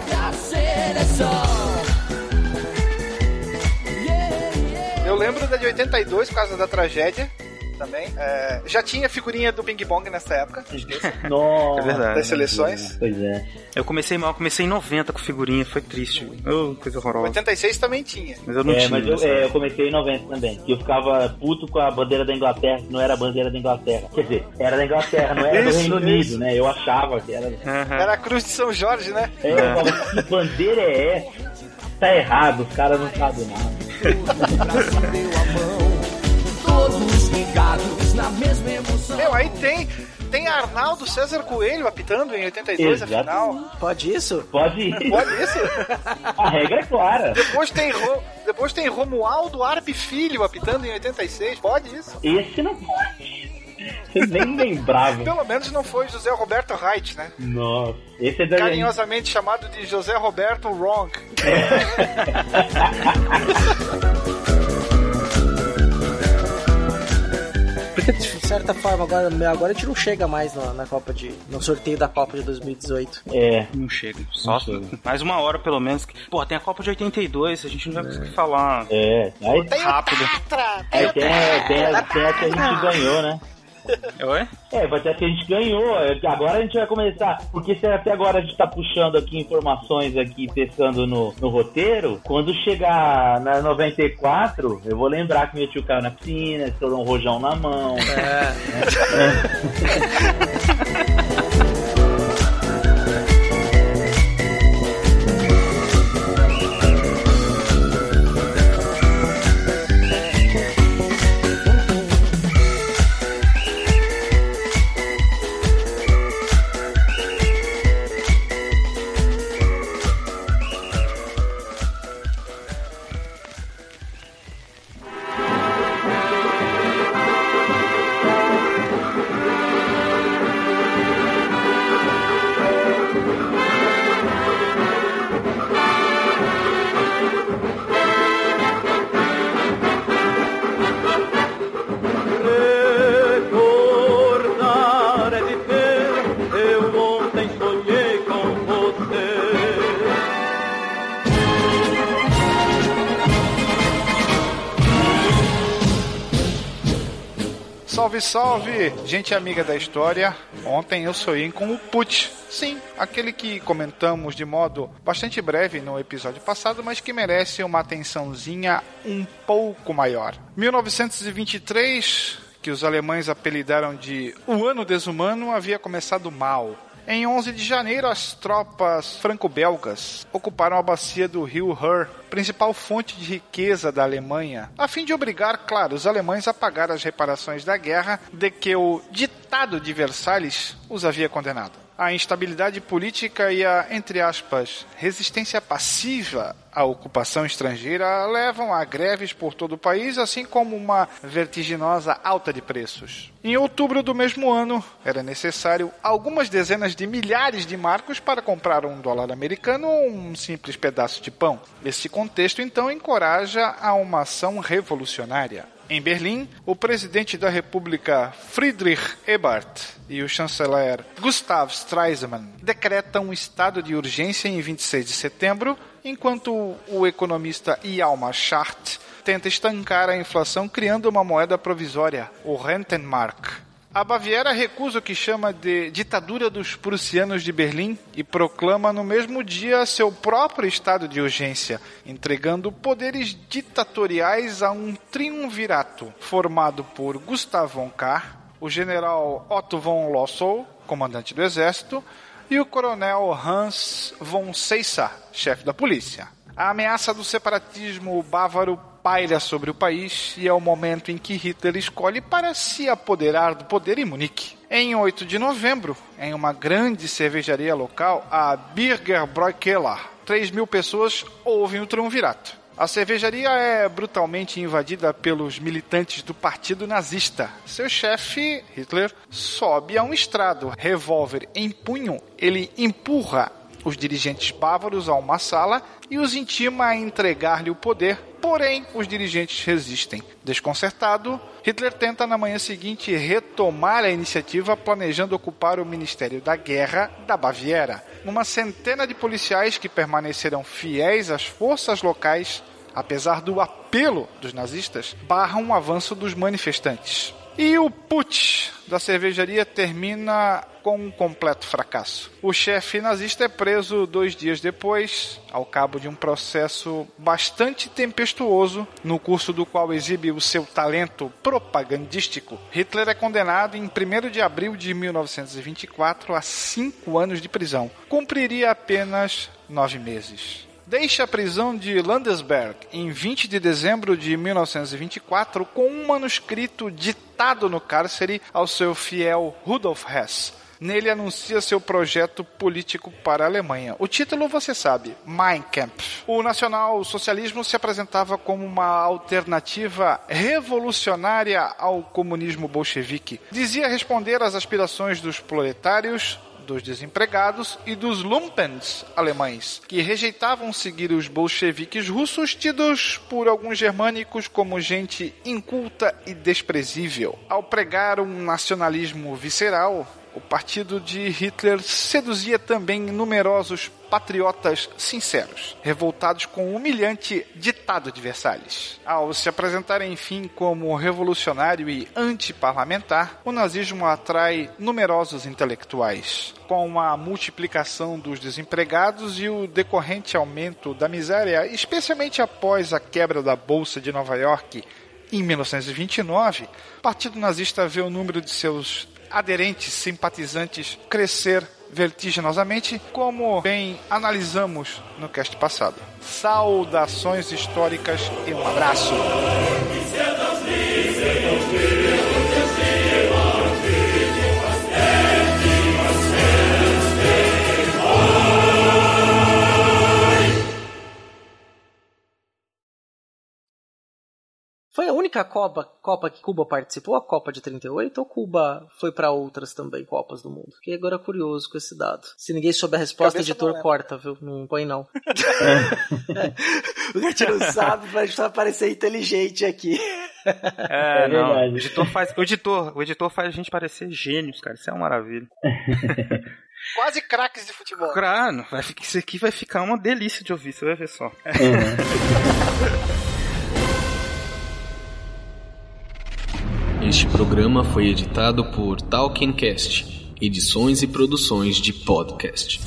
Eu lembro da de 82 por causa da tragédia também. É, já tinha figurinha do Ping Pong nessa época. <laughs> Nossa, É verdade. Das seleções. Pois é. Eu comecei mal, eu comecei em 90 com figurinha, foi triste. Oh, coisa horrorosa. 86 também tinha. Mas eu não é, tinha. mas eu, é, eu comecei em 90 também. Que eu ficava puto com a bandeira da Inglaterra, que não era a bandeira da Inglaterra. Quer dizer, era da Inglaterra, não era do Isso, Reino isso. Unido, né? Eu achava que era. Aham. Era a Cruz de São Jorge, né? É, eu falava, que bandeira é essa? Tá errado, os caras não sabem nada. O na mesma emoção. Meu, aí tem, tem Arnaldo César Coelho apitando em 82 a Exato. final. Pode isso? Pode ir. Pode isso? <laughs> A regra é clara. Depois tem, Ro, depois tem Romualdo Arpe Filho apitando em 86. Pode isso? Esse não pode. Eu nem lembrava. Pelo menos não foi José Roberto Reit, né? Nossa. Esse é Carinhosamente chamado de José Roberto Wrong. <laughs> Porque, de certa forma, agora, agora a gente não chega mais na, na Copa de. no sorteio da Copa de 2018. É. Não chega. Só mais uma hora, pelo menos. Pô, tem a Copa de 82, a gente não vai conseguir falar É. Aí, rápido. aí tem, a- tem, a, tem a que a gente ganhou, né? Oi? É, vai ter a que a gente ganhou. É, Agora a gente vai começar. Porque se até agora a gente tá puxando aqui informações aqui, pensando no, no roteiro, quando chegar na 94, eu vou lembrar que meu tio caiu na piscina, estourou um rojão na mão. É. Recordar <laughs> Salve, salve, gente amiga da história. Ontem eu sonhei com o Put. Sim, aquele que comentamos de modo bastante breve no episódio passado, mas que merece uma atençãozinha um pouco maior. 1923, que os alemães apelidaram de O Ano Desumano, havia começado mal. Em 11 de janeiro, as tropas franco-belgas ocuparam a bacia do rio Ruhr, principal fonte de riqueza da Alemanha, a fim de obrigar, claro, os alemães a pagar as reparações da guerra de que o ditado de Versalhes os havia condenado. A instabilidade política e a, entre aspas, resistência passiva à ocupação estrangeira levam a greves por todo o país, assim como uma vertiginosa alta de preços. Em outubro do mesmo ano, era necessário algumas dezenas de milhares de marcos para comprar um dólar americano ou um simples pedaço de pão. Esse contexto, então, encoraja a uma ação revolucionária. Em Berlim, o presidente da República Friedrich Ebert e o chanceler Gustav Stresemann decretam um estado de urgência em 26 de setembro, enquanto o economista Hjalmar Schacht tenta estancar a inflação criando uma moeda provisória, o Rentenmark. A Baviera recusa o que chama de ditadura dos prussianos de Berlim e proclama no mesmo dia seu próprio estado de urgência, entregando poderes ditatoriais a um triunvirato formado por Gustav von Kahr, o general Otto von Lossow, comandante do exército, e o coronel Hans von Seissa, chefe da polícia. A ameaça do separatismo bávaro paira sobre o país e é o momento em que Hitler escolhe para se apoderar do poder em Munique. Em 8 de novembro, em uma grande cervejaria local, a Birger Breukeller, 3 mil pessoas ouvem o triunvirato. A cervejaria é brutalmente invadida pelos militantes do partido nazista. Seu chefe, Hitler, sobe a um estrado, revólver em punho, ele empurra os dirigentes bávaros a uma sala e os intima a entregar-lhe o poder, porém os dirigentes resistem. Desconcertado, Hitler tenta na manhã seguinte retomar a iniciativa, planejando ocupar o Ministério da Guerra da Baviera. Uma centena de policiais que permaneceram fiéis às forças locais, apesar do apelo dos nazistas, barram o avanço dos manifestantes. E o putsch da cervejaria termina com um completo fracasso. O chefe nazista é preso dois dias depois, ao cabo de um processo bastante tempestuoso, no curso do qual exibe o seu talento propagandístico. Hitler é condenado em 1 de abril de 1924 a cinco anos de prisão. Cumpriria apenas nove meses deixa a prisão de Landesberg em 20 de dezembro de 1924 com um manuscrito ditado no cárcere ao seu fiel Rudolf Hess. Nele anuncia seu projeto político para a Alemanha. O título você sabe, Mein Kampf. O nacional-socialismo se apresentava como uma alternativa revolucionária ao comunismo bolchevique. Dizia responder às aspirações dos proletários dos desempregados e dos lumpens alemães, que rejeitavam seguir os bolcheviques russos, tidos por alguns germânicos como gente inculta e desprezível. Ao pregar um nacionalismo visceral, o partido de Hitler seduzia também numerosos patriotas sinceros, revoltados com o humilhante ditado de Versalhes. Ao se apresentar, enfim, como revolucionário e antiparlamentar, o nazismo atrai numerosos intelectuais. Com a multiplicação dos desempregados e o decorrente aumento da miséria, especialmente após a quebra da Bolsa de Nova York em 1929, o Partido Nazista vê o número de seus aderentes, simpatizantes crescer vertiginosamente, como bem analisamos no cast passado. Saudações históricas e um abraço. Foi a única Copa, Copa que Cuba participou, a Copa de 38, ou Cuba foi para outras também Copas do mundo? Fiquei agora curioso com esse dado. Se ninguém souber a resposta, Cabeça editor não corta, viu? Não põe não. <laughs> o gente não sabe, mas vai parecer inteligente aqui. É, É não. verdade. O editor, faz, o, editor, o editor faz a gente parecer gênios, cara. Isso é uma maravilha. <laughs> Quase craques de futebol. Claro, vai, isso aqui vai ficar uma delícia de ouvir, você vai ver só. <laughs> Este programa foi editado por Talkencast, edições e produções de podcast.